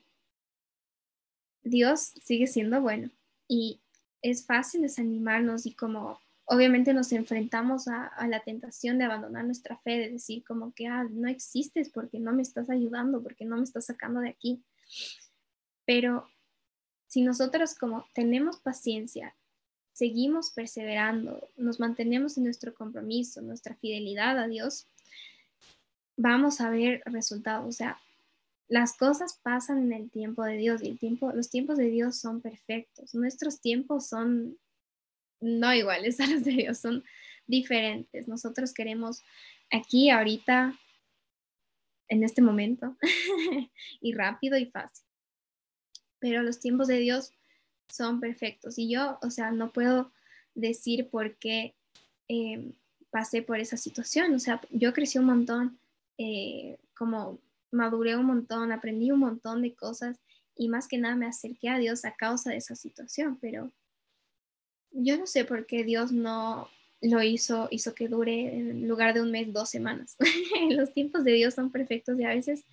Dios sigue siendo bueno y es fácil desanimarnos y como obviamente nos enfrentamos a, la tentación de abandonar nuestra fe, de decir como que ah, no existes porque no me estás ayudando, porque no me estás sacando de aquí. Pero si nosotros como tenemos paciencia, seguimos perseverando, nos mantenemos en nuestro compromiso, nuestra fidelidad a Dios, vamos a ver resultados. O sea, las cosas pasan en el tiempo de Dios y el tiempo, los tiempos de Dios son perfectos. Nuestros tiempos son no iguales a los de Dios, son diferentes. Nosotros queremos aquí, ahorita, en este momento, y rápido y fácil. Pero los tiempos de Dios son perfectos. Y yo, o sea, no puedo decir por qué eh, pasé por esa situación. O sea, yo crecí un montón eh, como maduré un montón, aprendí un montón de cosas y más que nada me acerqué a Dios a causa de esa situación, pero yo no sé por qué Dios no lo hizo, hizo que dure en lugar de un mes, dos semanas. Los tiempos de Dios son perfectos y a veces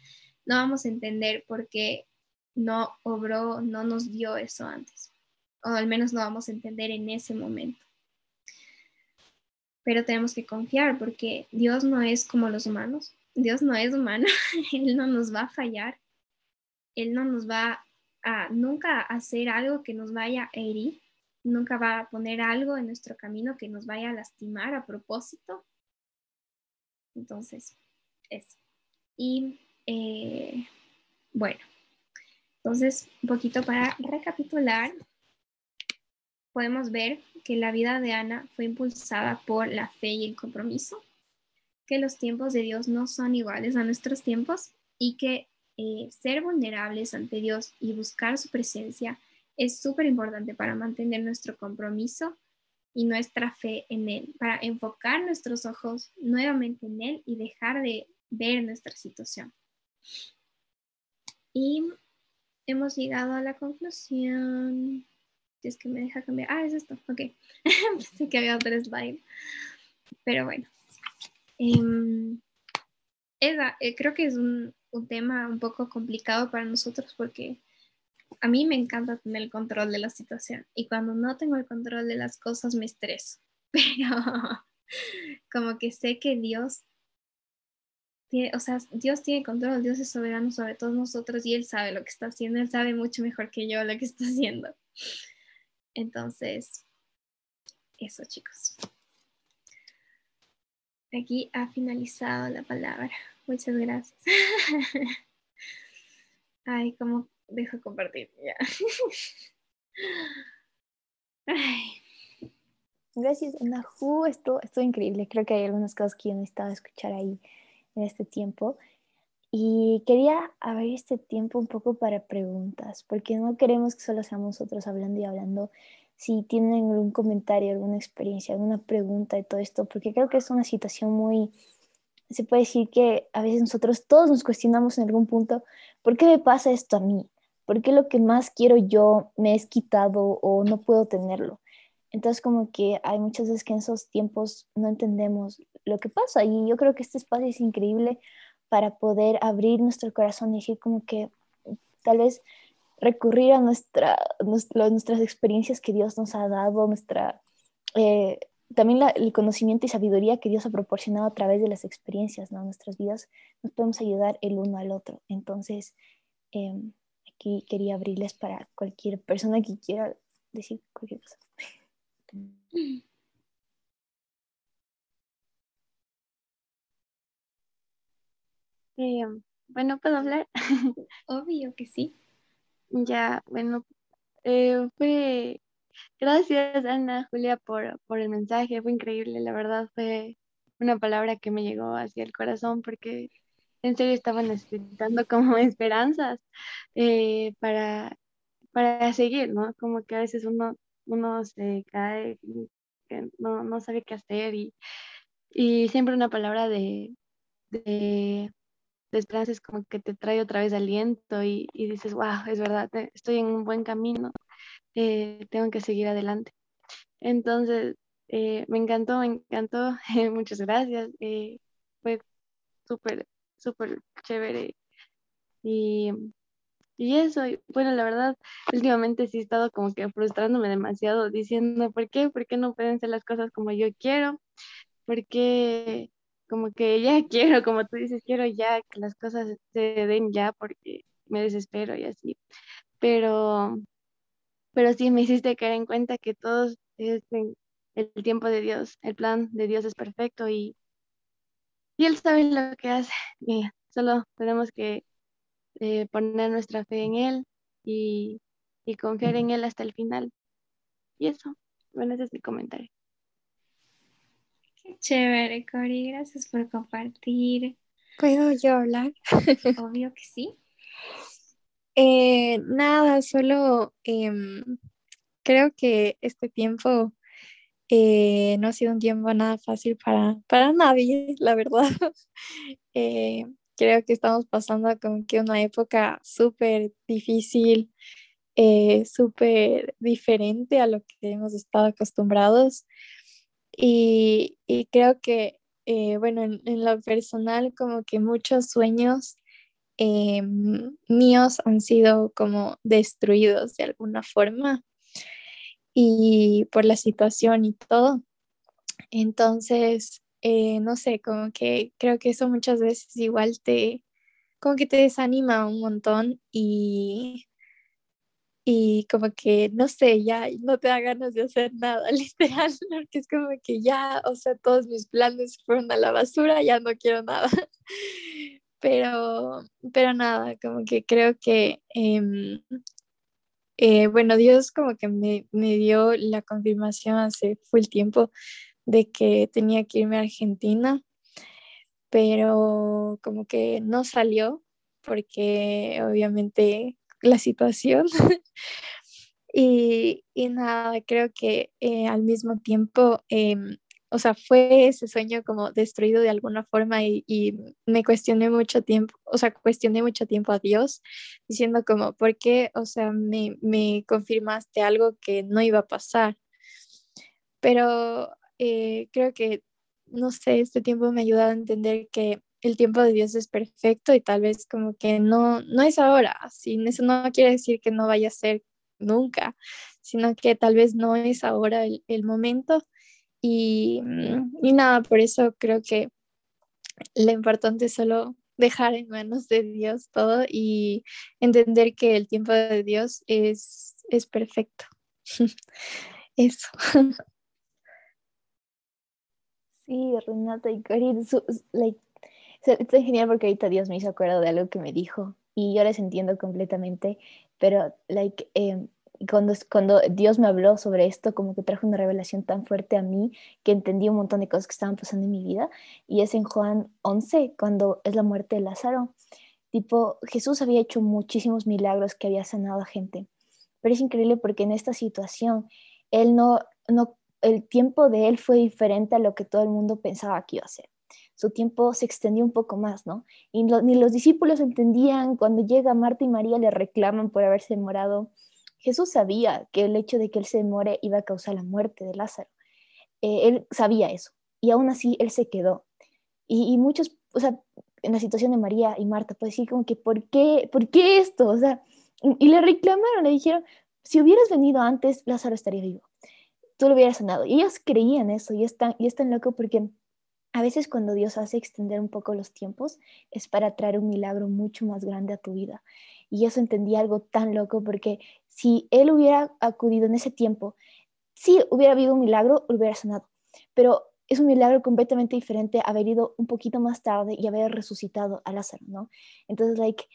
no vamos a entender por qué no obró, no nos dio eso antes, o al menos no vamos a entender en ese momento. Pero tenemos que confiar porque Dios no es como los humanos. Dios no es humano, Él no nos va a fallar, Él no nos va a nunca hacer algo que nos vaya a herir, nunca va a poner algo en nuestro camino que nos vaya a lastimar a propósito. Entonces, eso. Y eh, bueno, entonces, un poquito para recapitular, podemos ver que la vida de Ana fue impulsada por la fe y el compromiso que los tiempos de Dios no son iguales a nuestros tiempos y que eh, ser vulnerables ante Dios y buscar su presencia es súper importante para mantener nuestro compromiso y nuestra fe en Él, para enfocar nuestros ojos nuevamente en Él y dejar de ver nuestra situación. Y hemos llegado a la conclusión. Si es que me deja cambiar. Ah, es esto. Ok. Pensé que había otro slide. Pero bueno. Em, eh, creo que es un, un tema un poco complicado para nosotros porque a mí me encanta tener el control de la situación y cuando no tengo el control de las cosas me estreso, pero como que sé que Dios o sea, Dios tiene control, Dios es soberano sobre todos nosotros y Él sabe lo que está haciendo, Él sabe mucho mejor que yo lo que está haciendo. Entonces, eso chicos. Aquí ha finalizado la palabra. Muchas gracias. Ay, como dejo compartir ya. Gracias, Nahu. Esto, esto increíble. Creo que hay algunas cosas que yo necesitaba escuchar ahí en este tiempo. Y quería abrir este tiempo un poco para preguntas, porque no queremos que solo seamos nosotros hablando y hablando. Si tienen algún comentario, alguna experiencia, alguna pregunta de todo esto, porque creo que es una situación muy, se puede decir que a veces nosotros todos nos cuestionamos en algún punto, ¿por qué me pasa esto a mí? ¿Por qué lo que más quiero yo me es quitado o no puedo tenerlo? Entonces como que hay muchas veces que en esos tiempos no entendemos lo que pasa y yo creo que este espacio es increíble para poder abrir nuestro corazón y decir como que tal vez recurrir a nuestra, nuestras experiencias que Dios nos ha dado, nuestra, eh, también el conocimiento y sabiduría que Dios ha proporcionado a través de las experiencias, ¿no? Nuestras vidas nos podemos ayudar el uno al otro. Entonces, em, aquí quería abrirles para cualquier persona que quiera decir cualquier cosa. Eh, bueno, ¿puedo hablar? Obvio que sí. Ya, bueno, eh, fue Gracias, Ana, Julia, por, por el mensaje. Fue increíble, la verdad, fue una palabra que me llegó hacia el corazón porque en serio estaba necesitando como esperanzas eh, para, para seguir, ¿no? Como que a veces uno, uno se cae, no, no sabe qué hacer y, y siempre una palabra de, de, esperanza es como que te trae otra vez aliento y, y dices, wow, es verdad, estoy en un buen camino eh, tengo que seguir adelante. Entonces, eh, me encantó, me encantó, muchas gracias, eh, fue súper, súper chévere. Y, y eso, bueno, la verdad, últimamente sí he estado como que frustrándome demasiado, diciendo, ¿por qué? ¿Por qué no pueden ser las cosas como yo quiero? Porque como que ya quiero, como tú dices, quiero ya que las cosas se den ya porque me desespero y así. Pero pero sí me hiciste caer en cuenta que todos es el tiempo de Dios, el plan de Dios es perfecto y, y Él sabe lo que hace. Y solo tenemos que eh, poner nuestra fe en Él y, y confiar en Él hasta el final. Y eso, bueno, ese es mi comentario. Qué chévere, Cori, gracias por compartir. ¿Puedo yo hablar? Obvio que sí. Eh, nada, solo em, creo que este tiempo eh, no ha sido un tiempo nada fácil para, para nadie, la verdad. Eh, creo que estamos pasando como que una época súper difícil, súper diferente a lo que hemos estado acostumbrados. Y, y creo que, bueno, en, en lo personal, como que muchos sueños eh, míos han sido como destruidos de alguna forma y por la situación y todo. Entonces, eh, no sé, como que creo que eso muchas veces igual te, como que te desanima un montón y, y como que, no sé, ya no te da ganas de hacer nada, literal, porque es como que ya, o sea, todos mis planes fueron a la basura, ya no quiero nada. Pero, pero nada, como que creo que, em, eh, bueno, Dios como que me, me, dio la confirmación hace full tiempo de que tenía que irme a Argentina, pero como que no salió porque obviamente la situación. y, nada, creo que eh, al mismo tiempo, em, o sea, fue ese sueño como destruido de alguna forma y, y, me cuestioné mucho tiempo, o sea, cuestioné mucho tiempo a Dios diciendo como, ¿por qué, o sea, me, me confirmaste algo que no iba a pasar? Pero eh, creo que, no sé, este tiempo me ha ayudado a entender que el tiempo de Dios es perfecto y tal vez como que no, no es ahora, sin eso no quiere decir que no vaya a ser nunca, sino que tal vez no es ahora el, momento y, mm, y, nada, por eso creo que lo importante es solo dejar en manos de Dios todo y entender que el tiempo de Dios es, es perfecto. eso. Sí, Renata y Cari, like, está genial porque ahorita Dios me hizo acuerdo de algo que me dijo y yo les entiendo completamente, pero like, eh, cuando, cuando Dios me habló sobre esto, como que trajo una revelación tan fuerte a mí que entendí un montón de cosas que estaban pasando en mi vida y es en Juan 11, cuando es la muerte de Lázaro. Tipo, Jesús había hecho muchísimos milagros que había sanado a gente, pero es increíble porque en esta situación él no, no el tiempo de él fue diferente a lo que todo el mundo pensaba que iba a ser. Su tiempo se extendió un poco más, ¿no? Y ni los discípulos entendían cuando llega Marta y María le reclaman por haberse demorado. Jesús sabía que el hecho de que él se demore iba a causar la muerte de Lázaro. Eh, él sabía eso y aún así él se quedó. Y, muchos, o sea, en la situación de María y Marta, pues decir como que, ¿por qué, ¿por qué esto? O sea, y le reclamaron, le dijeron, si hubieras venido antes, Lázaro estaría vivo tú lo hubieras sanado. Y ellos creían eso y es tan, y es tan loco porque a veces cuando Dios hace extender un poco los tiempos es para traer un milagro mucho más grande a tu vida. Y eso entendí algo tan loco porque si Él hubiera acudido en ese tiempo, sí hubiera habido un milagro, hubiera sanado. Pero es un milagro completamente diferente haber ido un poquito más tarde y haber resucitado a Lázaro, ¿no? Entonces, like,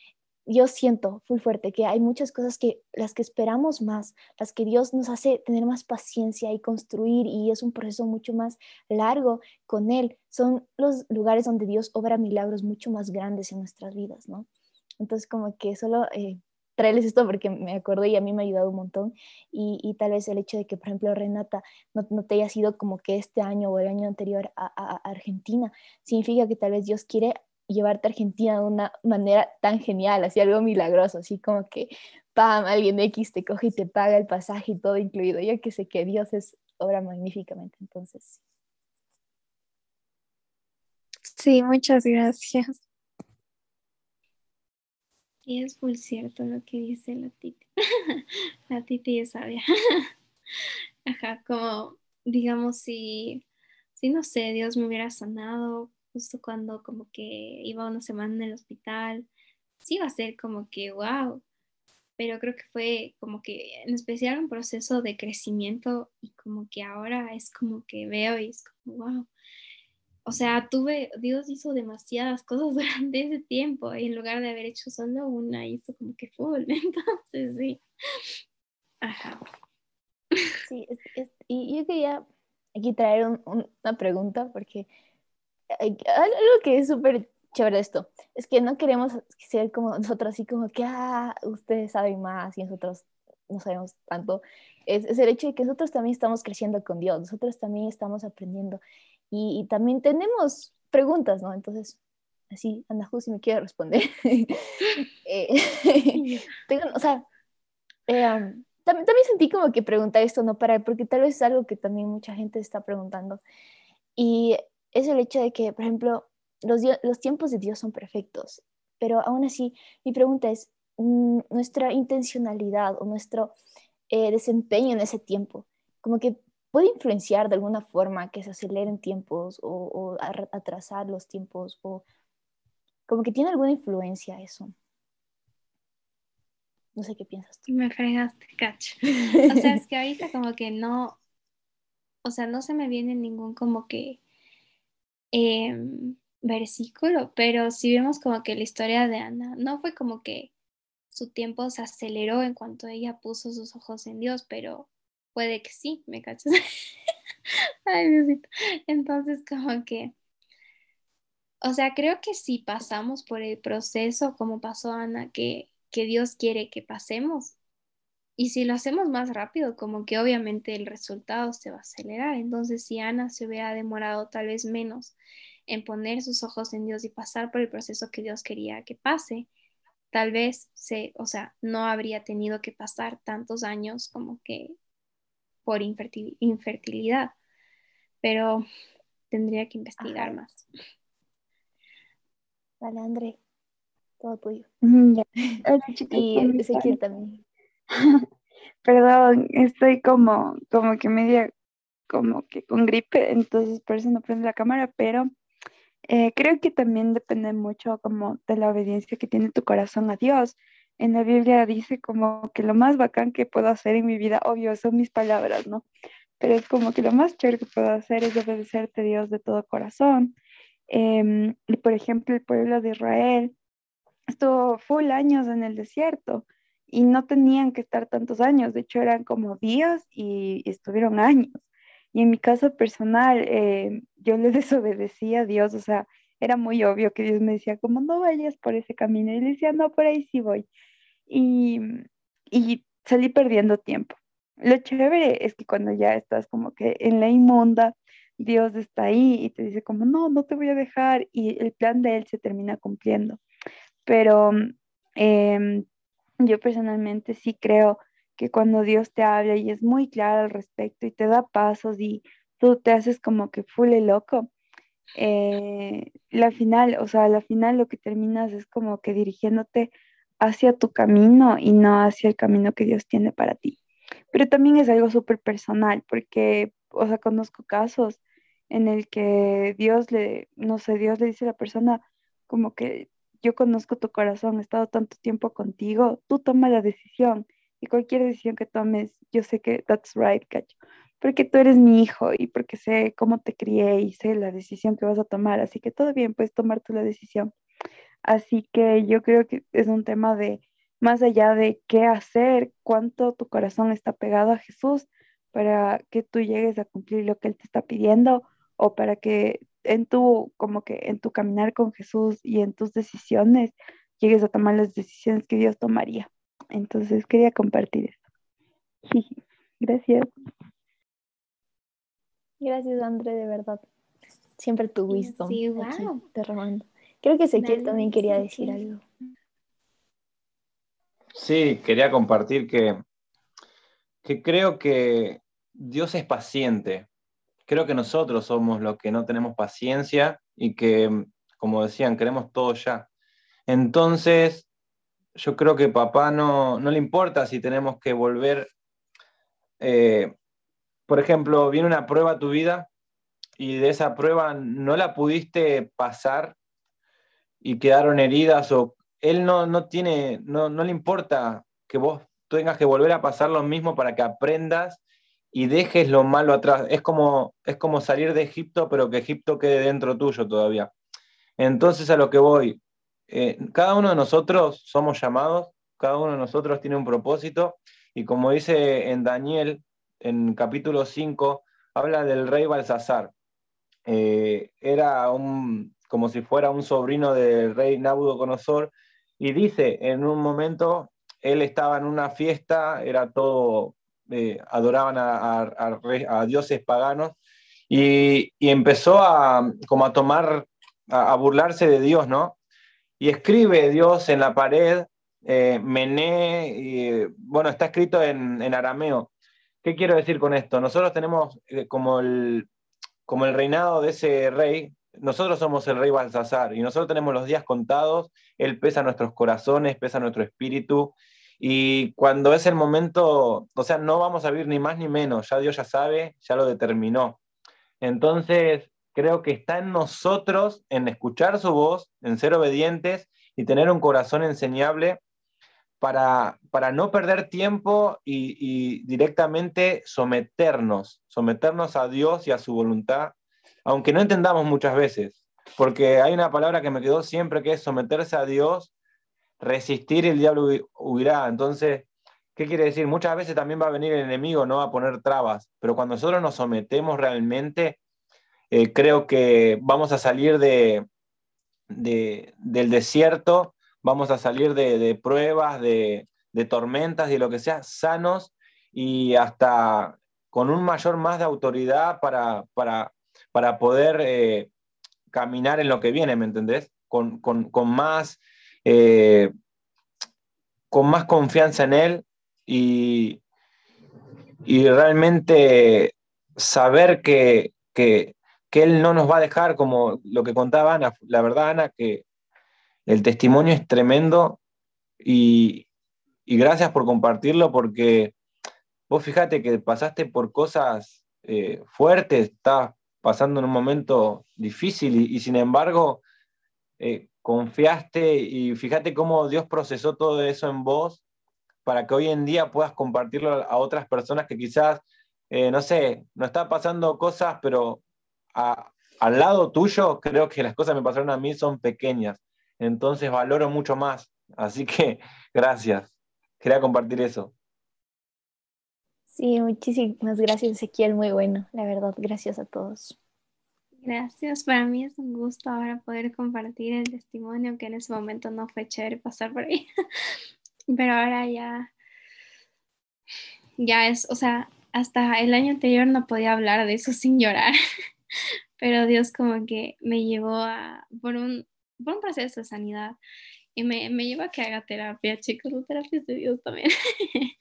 yo siento muy fuerte que hay muchas cosas que las que esperamos más, las que Dios nos hace tener más paciencia y construir y es un proceso mucho más largo con Él, son los lugares donde Dios obra milagros mucho más grandes en nuestras vidas, ¿no? Entonces como que solo eh, traerles esto porque me acuerdo y a mí me ha ayudado un montón y, y tal vez el hecho de que, por ejemplo, Renata no, no, te haya sido como que este año o el año anterior a, a Argentina, significa que tal vez Dios quiere llevarte a Argentina de una manera tan genial, así algo milagroso, así como que, pam, alguien X te coge y te paga el pasaje y todo incluido. Yo que sé que Dios es obra magníficamente, entonces. Sí, muchas gracias. Y es muy cierto lo que dice la Titi. la Titi es sabia. Ajá, como, digamos, si, si no sé, Dios me hubiera sanado justo cuando como que iba una semana en el hospital, sí iba a ser como que, wow, pero creo que fue como que en especial un proceso de crecimiento y como que ahora es como que veo y es como, wow. O sea, tuve, Dios hizo demasiadas cosas durante ese tiempo y en lugar de haber hecho solo una, hizo como que full. Entonces, sí. Ajá. Sí, y yo quería aquí traer una pregunta porque algo que es súper chévere esto, es que no queremos ser como nosotros, así como que, ah, ustedes saben más y nosotros no sabemos tanto. Es, es, el hecho de que nosotros también estamos creciendo con Dios, nosotros también estamos aprendiendo y, también tenemos preguntas, ¿no? Entonces, así, Ana si me quiere responder. eh, tengo, o sea, eh, um, también, también sentí como que preguntar esto no para, porque tal vez es algo que también mucha gente está preguntando. Y es el hecho de que, por ejemplo, los, los tiempos de Dios son perfectos, pero aún así, mi pregunta es, mm, nuestra intencionalidad o nuestro eh, desempeño en ese tiempo, como que puede influenciar de alguna forma que se aceleren tiempos o, atrasar los tiempos o como que tiene alguna influencia eso. No sé qué piensas tú. Me fregaste, cacho. O sea, es que ahorita como que no, o sea, no se me viene ningún como que Em, versículo, pero si vemos como que la historia de Ana, no fue como que su tiempo se aceleró en cuanto ella puso sus ojos en Dios, pero puede que sí, ¿me cachas? Ay, Diosito. Entonces, como que, O sea, creo que si pasamos por el proceso, como pasó Ana, que, que Dios quiere que pasemos, y si lo hacemos más rápido, como que obviamente el resultado se va a acelerar. Entonces, si Ana se hubiera demorado tal vez menos en poner sus ojos en Dios y pasar por el proceso que Dios quería que pase, tal vez se, o sea, no habría tenido que pasar tantos años como que por infertilidad. Pero tendría que investigar más. Vale, André, todo tuyo. Ya. y Ezequiel también. Perdón, estoy como, como que media, como que con gripe, entonces por eso no prendo la cámara, pero eh, creo que también depende mucho como de la obediencia que tiene tu corazón a Dios. En la Biblia dice como que lo más bacán que puedo hacer en mi vida, obvio, son mis palabras, ¿no? Pero es como que lo más chévere que puedo hacer es obedecerte a Dios de todo corazón. Em, y por ejemplo, el pueblo de Israel estuvo full años en el desierto y no tenían que estar tantos años, de hecho eran como días y, estuvieron años. Y en mi caso personal, eh, yo le desobedecí a Dios, o sea, era muy obvio que Dios me decía, como no vayas por ese camino, y le decía, no, por ahí sí voy. Y, y salí perdiendo tiempo. Lo chévere es que cuando ya estás como que en la inmunda, Dios está ahí y te dice como, no, no te voy a dejar y el plan de Él se termina cumpliendo. Pero em, yo personalmente sí creo que cuando Dios te habla y es muy claro al respecto y te da pasos y tú te haces como que full loco, eh, la final, o sea, la final lo que terminas es como que dirigiéndote hacia tu camino y no hacia el camino que Dios tiene para ti. Pero también es algo súper personal porque, o sea, conozco casos en el que Dios le, no sé, Dios le dice a la persona como que yo conozco tu corazón, he estado tanto tiempo contigo, tú toma la decisión y cualquier decisión que tomes, yo sé que that's right, cacho, porque tú eres mi hijo y porque sé cómo te crié y sé la decisión que vas a tomar, así que todo bien, puedes tomar tú la decisión. Así que yo creo que es un tema de, más allá de qué hacer, cuánto tu corazón está pegado a Jesús para que tú llegues a cumplir lo que Él te está pidiendo o para que en tu, como que en tu caminar con Jesús y en tus decisiones, llegues a tomar las decisiones que Dios tomaría. Entonces quería compartir eso. Gracias. Gracias, André, de verdad. Siempre tu wisdom. Sí, wow. derramando. Creo que Ezequiel también quería decir algo. Sí, quería compartir que, que creo que Dios es paciente creo que nosotros somos los que no tenemos paciencia y que, como decían, queremos todo ya. Entonces, yo creo que papá no, no le importa si tenemos que volver. Eh, por ejemplo, viene una prueba a tu vida y de esa prueba no la pudiste pasar y quedaron heridas o él no, no tiene, no, no le importa que vos tengas que volver a pasar lo mismo para que aprendas y dejes lo malo atrás. Es como, es como salir de Egipto, pero que Egipto quede dentro tuyo todavía. Entonces a lo que voy, eh, cada uno de nosotros somos llamados, cada uno de nosotros tiene un propósito, y como dice en Daniel, en capítulo 5, habla del rey Balsasar. Eh, era un, como si fuera un sobrino del rey Nabucodonosor, y dice, en un momento, él estaba en una fiesta, era todo eh, adoraban a, dioses paganos, y, empezó a, como a tomar, a, burlarse de Dios, ¿no? Y escribe Dios en la pared, eh, Mené, y, bueno, está escrito en, arameo. ¿Qué quiero decir con esto? Nosotros tenemos eh, como, el, como el reinado de ese rey, nosotros somos el rey Balsasar y nosotros tenemos los días contados, Él pesa nuestros corazones, pesa nuestro espíritu y cuando es el momento, o sea, no vamos a vivir ni más ni menos, ya Dios ya sabe, ya lo determinó. Entonces, creo que está en nosotros, en escuchar su voz, en ser obedientes y tener un corazón enseñable para, para no perder tiempo y, y, directamente someternos, someternos a Dios y a su voluntad, aunque no entendamos muchas veces, porque hay una palabra que me quedó siempre que es someterse a Dios resistir el diablo huirá. Entonces, ¿qué quiere decir? Muchas veces también va a venir el enemigo, no va a poner trabas, pero cuando nosotros nos sometemos realmente, eh, creo que vamos a salir de, del desierto, vamos a salir de, pruebas, de, tormentas, de lo que sea, sanos y hasta con un mayor más de autoridad para, para, poder eh, caminar en lo que viene, ¿me entendés? Con, más, eh, con más confianza en Él y, y realmente saber que, que, Él no nos va a dejar, como lo que contaba Ana, la verdad, Ana, que el testimonio es tremendo y, gracias por compartirlo porque vos fíjate que pasaste por cosas eh, fuertes, estás pasando en un momento difícil y, sin embargo eh, confiaste y fíjate cómo Dios procesó todo eso en vos para que hoy en día puedas compartirlo a otras personas que quizás eh, no sé, no está pasando cosas, pero al lado tuyo creo que las cosas que me pasaron a mí son pequeñas. Entonces valoro mucho más. Así que gracias. Quería compartir eso. Sí, muchísimas gracias, Ezequiel. Muy bueno, la verdad. Gracias a todos. Gracias, para mí es un gusto ahora poder compartir el testimonio que en ese momento no fue chévere pasar por ahí, pero ahora ya, ya es, o sea, hasta el año anterior no podía hablar de eso sin llorar, pero Dios como que me llevó a, por un, por un proceso de sanidad y me, me llevó a que haga terapia, chicos, la terapia es de Dios también.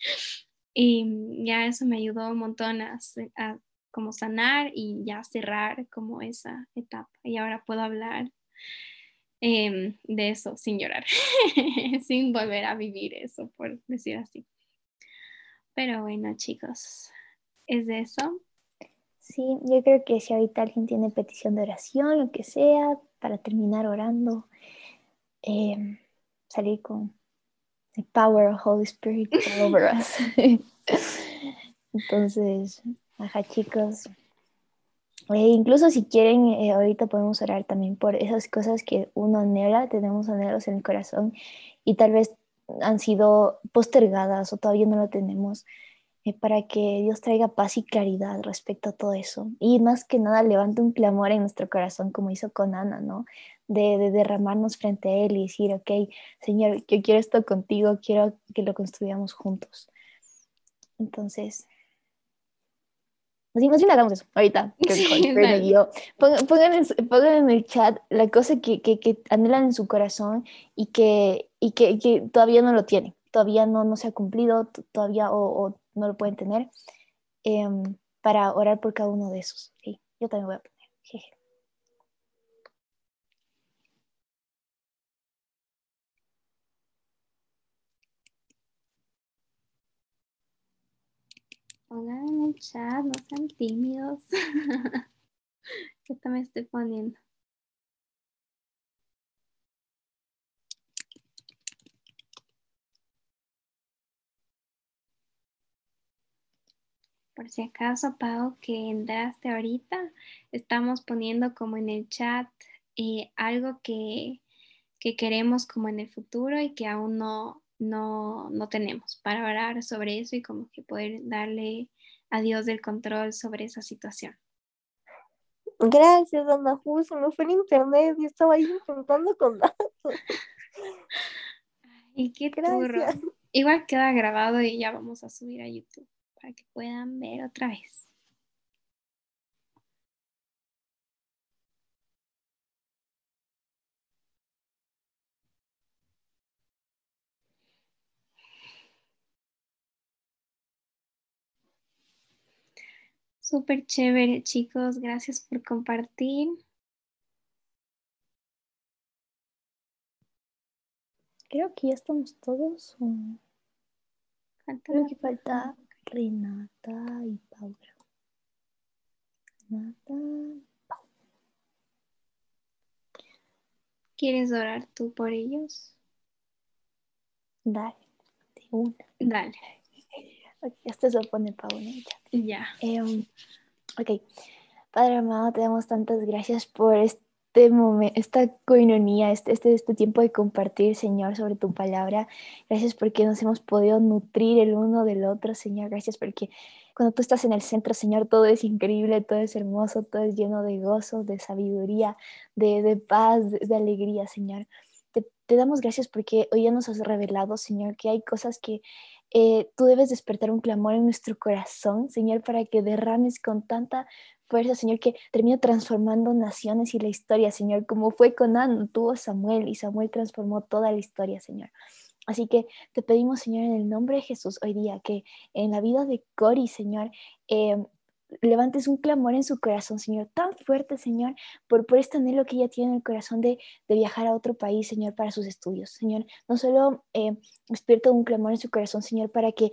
y ya eso me ayudó un montón a, a como sanar y ya cerrar como esa etapa. Y ahora puedo hablar em, de eso sin llorar, sin volver a vivir eso, por decir así. Pero bueno, chicos, ¿Es de eso? Sí, yo creo que si ahorita alguien tiene petición de oración, lo que sea, para terminar orando, eh, salir con the power of Holy Spirit all over us. Entonces, ajá chicos. Eh, incluso si quieren, eh, ahorita podemos orar también por esas cosas que uno anhela, tenemos anhelos en el corazón y tal vez han sido postergadas o todavía no lo tenemos. Eh, para que Dios traiga paz y claridad respecto a todo eso. Y más que nada levante un clamor en nuestro corazón como hizo con Ana, ¿no? De, de, derramarnos frente a Él y decir, ok, Señor, yo quiero esto contigo, quiero que lo construyamos juntos. Entonces, más bien hagamos eso ahorita. pongan, en, el chat la cosa que, que, que, anhelan en su corazón y que, y que, que todavía no lo tienen, todavía no, no se ha cumplido, todavía o, o no lo pueden tener, em, para orar por cada uno de esos. Sí, yo también voy a poner. Jeje. Pongan en el chat, no sean tímidos. que también estoy poniendo. Por si acaso, Pau, que entraste ahorita, estamos poniendo como en el chat eh, algo que, queremos como en el futuro y que aún no, no, no tenemos para hablar sobre eso y como que poder darle a Dios el control sobre esa situación. Gracias, Ana Justo, me fue en internet y estaba ahí intentando con datos. Y qué turro. Igual queda grabado y ya vamos a subir a YouTube para que puedan ver otra vez. Súper chévere, chicos. Gracias por compartir. Creo que ya estamos todos. Creo que falta Renata y Paula. Renata ¿Quieres orar tú por ellos? Dale, de una. Dale. Esto se pone Paula. Ya. Em, ok. Padre amado, te damos tantas gracias por este momento, esta coinonía, este, este, este tiempo de compartir, Señor, sobre tu palabra. Gracias porque nos hemos podido nutrir el uno del otro, Señor. Gracias porque cuando tú estás en el centro, Señor, todo es increíble, todo es hermoso, todo es lleno de gozo, de sabiduría, de, paz, de, alegría, Señor. Te, te, damos gracias porque hoy ya nos has revelado, Señor, que hay cosas que eh, tú debes despertar un clamor en nuestro corazón, Señor, para que derrames con tanta fuerza, Señor, que termine transformando naciones y la historia, Señor, como fue con Ana, tuvo Samuel y Samuel transformó toda la historia, Señor. Así que te pedimos, Señor, en el nombre de Jesús hoy día, que en la vida de Cori, Señor, eh, levantes un clamor en su corazón, Señor, tan fuerte, Señor, por, por este anhelo que ella tiene en el corazón de, de viajar a otro país, Señor, para sus estudios. Señor, no solo eh, despierta un clamor en su corazón, Señor, para que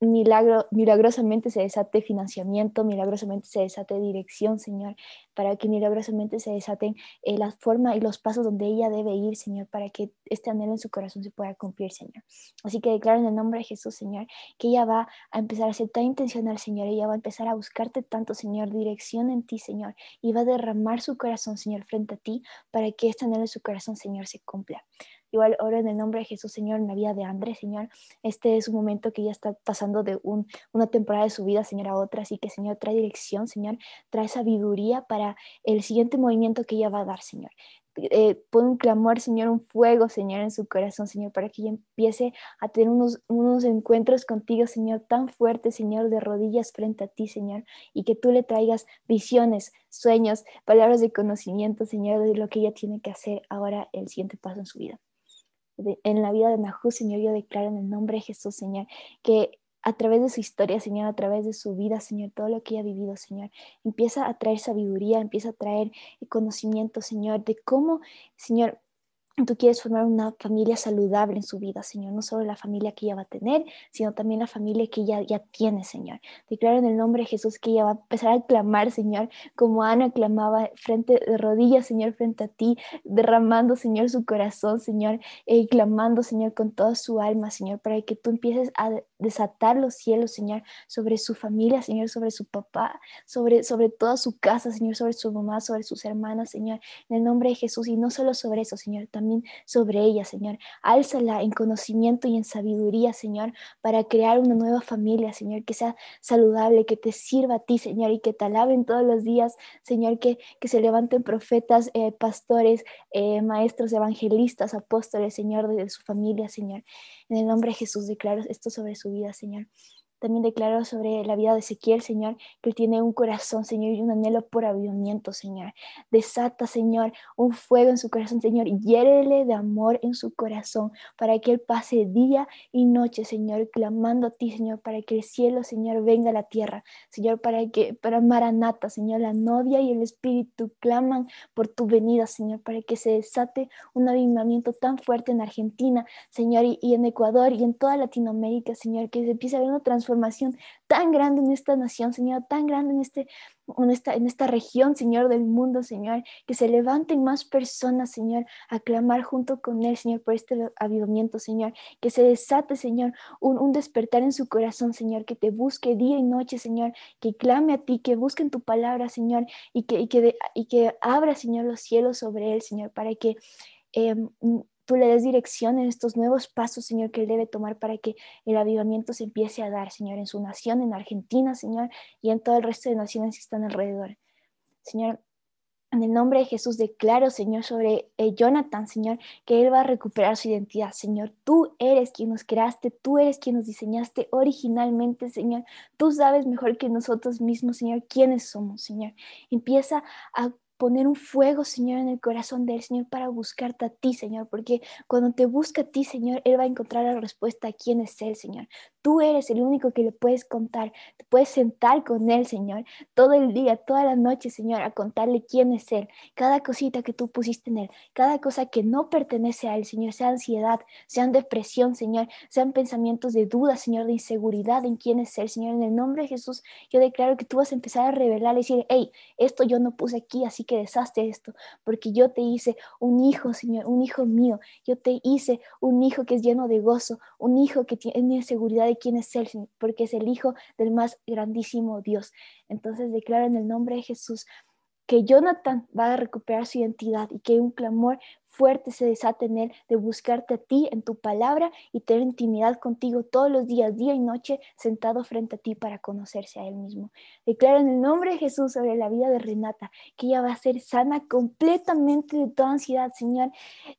milagro, milagrosamente se desate financiamiento, milagrosamente se desate dirección, Señor, para que milagrosamente se desaten eh, la forma y los pasos donde ella debe ir, Señor, para que este anhelo en su corazón se pueda cumplir, Señor. Así que declaro en el nombre de Jesús, Señor, que ella va a empezar a ser tan intencional, Señor, ella va a empezar a buscarte tanto, Señor, dirección en ti, Señor, y va a derramar su corazón, Señor, frente a ti, para que este anhelo en su corazón, Señor, se cumpla. Igual oro en el nombre de Jesús, Señor, en la vida de Andrés, Señor. Este es un momento que ya está pasando de un, una temporada de su vida, Señor, a otra. Así que, Señor, trae dirección, Señor. Trae sabiduría para el siguiente movimiento que ella va a dar, Señor. Eh, pon un clamor, Señor, un fuego, Señor, en su corazón, Señor, para que ella empiece a tener unos, unos encuentros contigo, Señor, tan fuertes, Señor, de rodillas frente a ti, Señor, y que tú le traigas visiones, sueños, palabras de conocimiento, Señor, de lo que ella tiene que hacer ahora, el siguiente paso en su vida en la vida de Nahu, Señor, yo declaro en el nombre de Jesús, Señor, que a través de su historia, Señor, a través de su vida, Señor, todo lo que ella ha vivido, Señor, empieza a traer sabiduría, empieza a traer conocimiento, Señor, de cómo, Señor, tú quieres formar una familia saludable en su vida, Señor, no solo la familia que ella va a tener, sino también la familia que ella ya tiene, Señor. Declaro en el nombre de Jesús que ella va a empezar a clamar, Señor, como Ana clamaba frente de rodillas, Señor, frente a ti, derramando, Señor, su corazón, Señor, y clamando, Señor, con toda su alma, Señor, para que tú empieces a desatar los cielos, Señor, sobre su familia, Señor, sobre su papá, sobre, sobre toda su casa, Señor, sobre su mamá, sobre sus hermanas, Señor, en el nombre de Jesús, y no solo sobre eso, Señor, también sobre ella, Señor. Álzala en conocimiento y en sabiduría, Señor, para crear una nueva familia, Señor, que sea saludable, que te sirva a ti, Señor, y que te alaben todos los días, Señor, que, que se levanten profetas, eh, pastores, eh, maestros, evangelistas, apóstoles, Señor, de su familia, Señor. En el nombre de Jesús declaro esto sobre su vida, Señor. También declaro sobre la vida de Ezequiel, Señor, que tiene un corazón, Señor, y un anhelo por avivamiento, Señor. Desata, Señor, un fuego en su corazón, Señor, hiérele de amor en su corazón para que él pase día y noche, Señor, clamando a ti, Señor, para que el cielo, Señor, venga a la tierra, Señor, para que, para Maranata, Señor, la novia y el Espíritu claman por tu venida, Señor, para que se desate un avivamiento tan fuerte en Argentina, Señor, y, y en Ecuador y en toda Latinoamérica, Señor, que se empiece a ver una transformación tan grande en esta nación, Señor, tan grande en, este, en, esta, en esta región, Señor, del mundo, Señor, que se levanten más personas, Señor, a clamar junto con Él, Señor, por este avivamiento, Señor, que se desate, Señor, un, un despertar en su corazón, Señor, que te busque día y noche, Señor, que clame a ti, que busque en tu palabra, Señor, y que, y que, y que abra, Señor, los cielos sobre Él, Señor, para que... Eh, tú le des dirección en estos nuevos pasos, Señor, que Él debe tomar para que el avivamiento se empiece a dar, Señor, en su nación, en Argentina, Señor, y en todo el resto de naciones que están alrededor. Señor, en el nombre de Jesús declaro, Señor, sobre eh, Jonathan, Señor, que él va a recuperar su identidad. Señor, tú eres quien nos creaste, tú eres quien nos diseñaste originalmente, Señor. Tú sabes mejor que nosotros mismos, Señor, quiénes somos, Señor. Empieza a poner un fuego, Señor, en el corazón del Señor, para buscarte a ti, Señor, porque cuando te busca a ti, Señor, Él va a encontrar la respuesta a quién es Él, Señor. Tú eres el único que le puedes contar. Te puedes sentar con Él, Señor, todo el día, toda la noche, Señor, a contarle quién es Él. Cada cosita que tú pusiste en Él, cada cosa que no pertenece a Él, Señor, sea ansiedad, sean depresión, Señor, sean pensamientos de duda, Señor, de inseguridad en quién es Él, Señor. En el nombre de Jesús, yo declaro que tú vas a empezar a revelar y decir, hey, esto yo no puse aquí, así que deshazte esto, porque yo te hice un hijo, Señor, un hijo mío. Yo te hice un hijo que es lleno de gozo, un hijo que tiene seguridad de quién es Él, porque es el Hijo del más grandísimo Dios. Entonces declaro en el nombre de Jesús que Jonathan va a recuperar su identidad y que un clamor fuerte se desata en él de buscarte a ti en tu palabra y tener intimidad contigo todos los días, día y noche, sentado frente a ti para conocerse a él mismo. Declaro en el nombre de Jesús sobre la vida de Renata que ella va a ser sana completamente de toda ansiedad, Señor.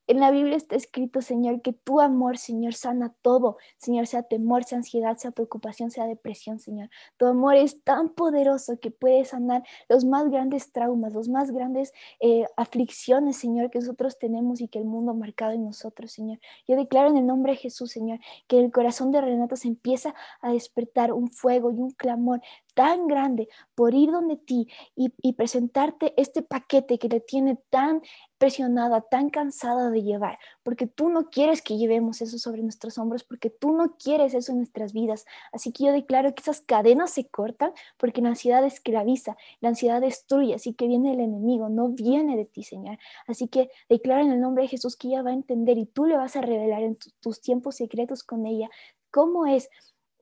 En la Biblia está escrito, Señor, que tu amor, Señor, sana todo, Señor, sea temor, sea ansiedad, sea preocupación, sea depresión, Señor. Tu amor es tan poderoso que puede sanar los más grandes traumas, los más grandes eh, aflicciones, Señor, que nosotros tenemos y que el mundo marcado en nosotros, Señor. Yo declaro en el nombre de Jesús, Señor, que el corazón de Renata se empieza a despertar un fuego y un clamor tan grande por ir donde ti y, presentarte este paquete que le tiene tan presionada, tan cansada de llevar, porque tú no quieres que llevemos eso sobre nuestros hombros, porque tú no quieres eso en nuestras vidas. Así que yo declaro que esas cadenas se cortan porque la ansiedad esclaviza, la ansiedad destruye, así que viene el enemigo, no viene de ti, Señor. Así que declaro en el nombre de Jesús que ella va a entender y tú le vas a revelar en tus tiempos secretos con ella cómo es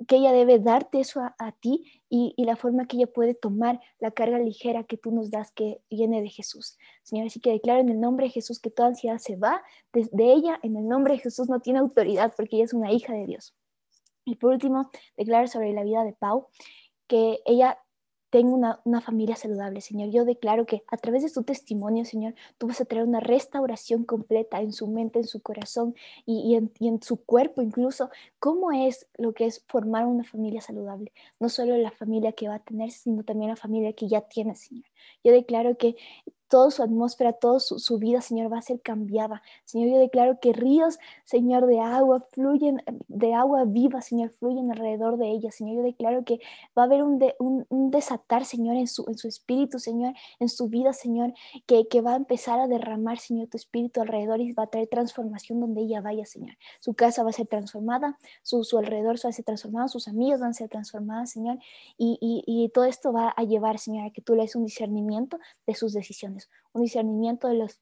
que ella debe darte eso a, ti y, la forma que ella puede tomar la carga ligera que tú nos das que viene de Jesús. Señor, así que declaro en el nombre de Jesús que toda ansiedad se va desde ella, en el nombre de Jesús no tiene autoridad porque ella es una hija de Dios. Y por último, declaro sobre la vida de Pau que ella tengo una, familia saludable, Señor. Yo declaro que a través de su testimonio, Señor, tú vas a traer una restauración completa en su mente, en su corazón y, en, y, en, su cuerpo incluso. ¿Cómo es lo que es formar una familia saludable? No solo la familia que va a tener, sino también la familia que ya tiene, Señor. Yo declaro que toda su atmósfera, toda su, vida, Señor, va a ser cambiada. Señor, yo declaro que ríos, Señor, de agua fluyen, de agua viva, Señor, fluyen alrededor de ella. Señor, yo declaro que va a haber un, un, desatar, Señor, en su, en su espíritu, Señor, en su vida, Señor, que, que va a empezar a derramar, Señor, tu espíritu alrededor y va a traer transformación donde ella vaya, Señor. Su casa va a ser transformada, su, su alrededor va a ser transformado, sus amigas van a ser transformadas, Señor, y, y, y todo esto va a llevar, Señor, a que tú le des un discernimiento de sus decisiones un discernimiento de, las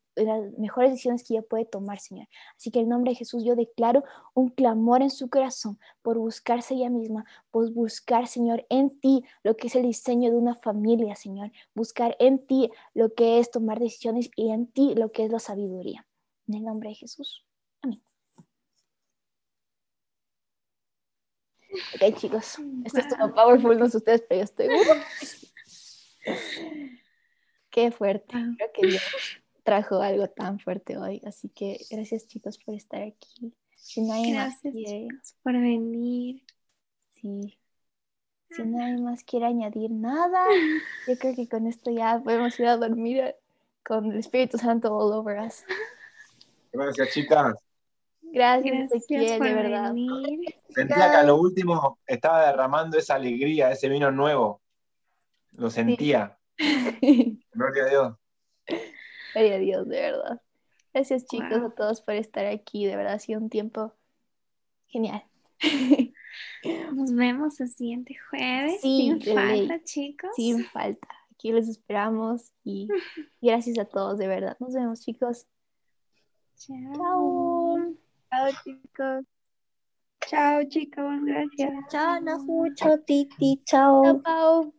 mejores decisiones que ella puede tomar, Señor. Así que en el nombre de Jesús yo declaro un clamor en su corazón por buscarse ella misma, por buscar, Señor, en ti lo que es el diseño de una familia, Señor. Buscar en ti lo que es tomar decisiones y en ti lo que es la sabiduría. En el nombre de Jesús. Amén. Ok, chicos, esto es todo powerful, no sé ustedes, pero yo estoy. Qué fuerte. Creo que Dios trajo algo tan fuerte hoy. Así que gracias chicos por estar aquí. Si nadie gracias chicos por venir. Sí. Si nadie más quiere añadir nada, yo creo que con esto ya podemos ir a dormir con el Espíritu Santo all over us. Gracias, chicas. Gracias, Gracias de verdad. Sentía que a lo último estaba derramando esa alegría, ese vino nuevo. Lo sentía. Gloria a Dios. Gloria a Dios, de verdad. Gracias chicos a todos por estar aquí, de verdad ha sido un tiempo genial. Nos vemos el siguiente jueves. sin falta, chicos. Sin falta. Aquí los esperamos y, gracias a todos, de verdad. Nos vemos, chicos. Chao. Chao, chicos. Chao, chicos. Gracias. Chao, Nahu. Chao, Titi. Chao. Chao,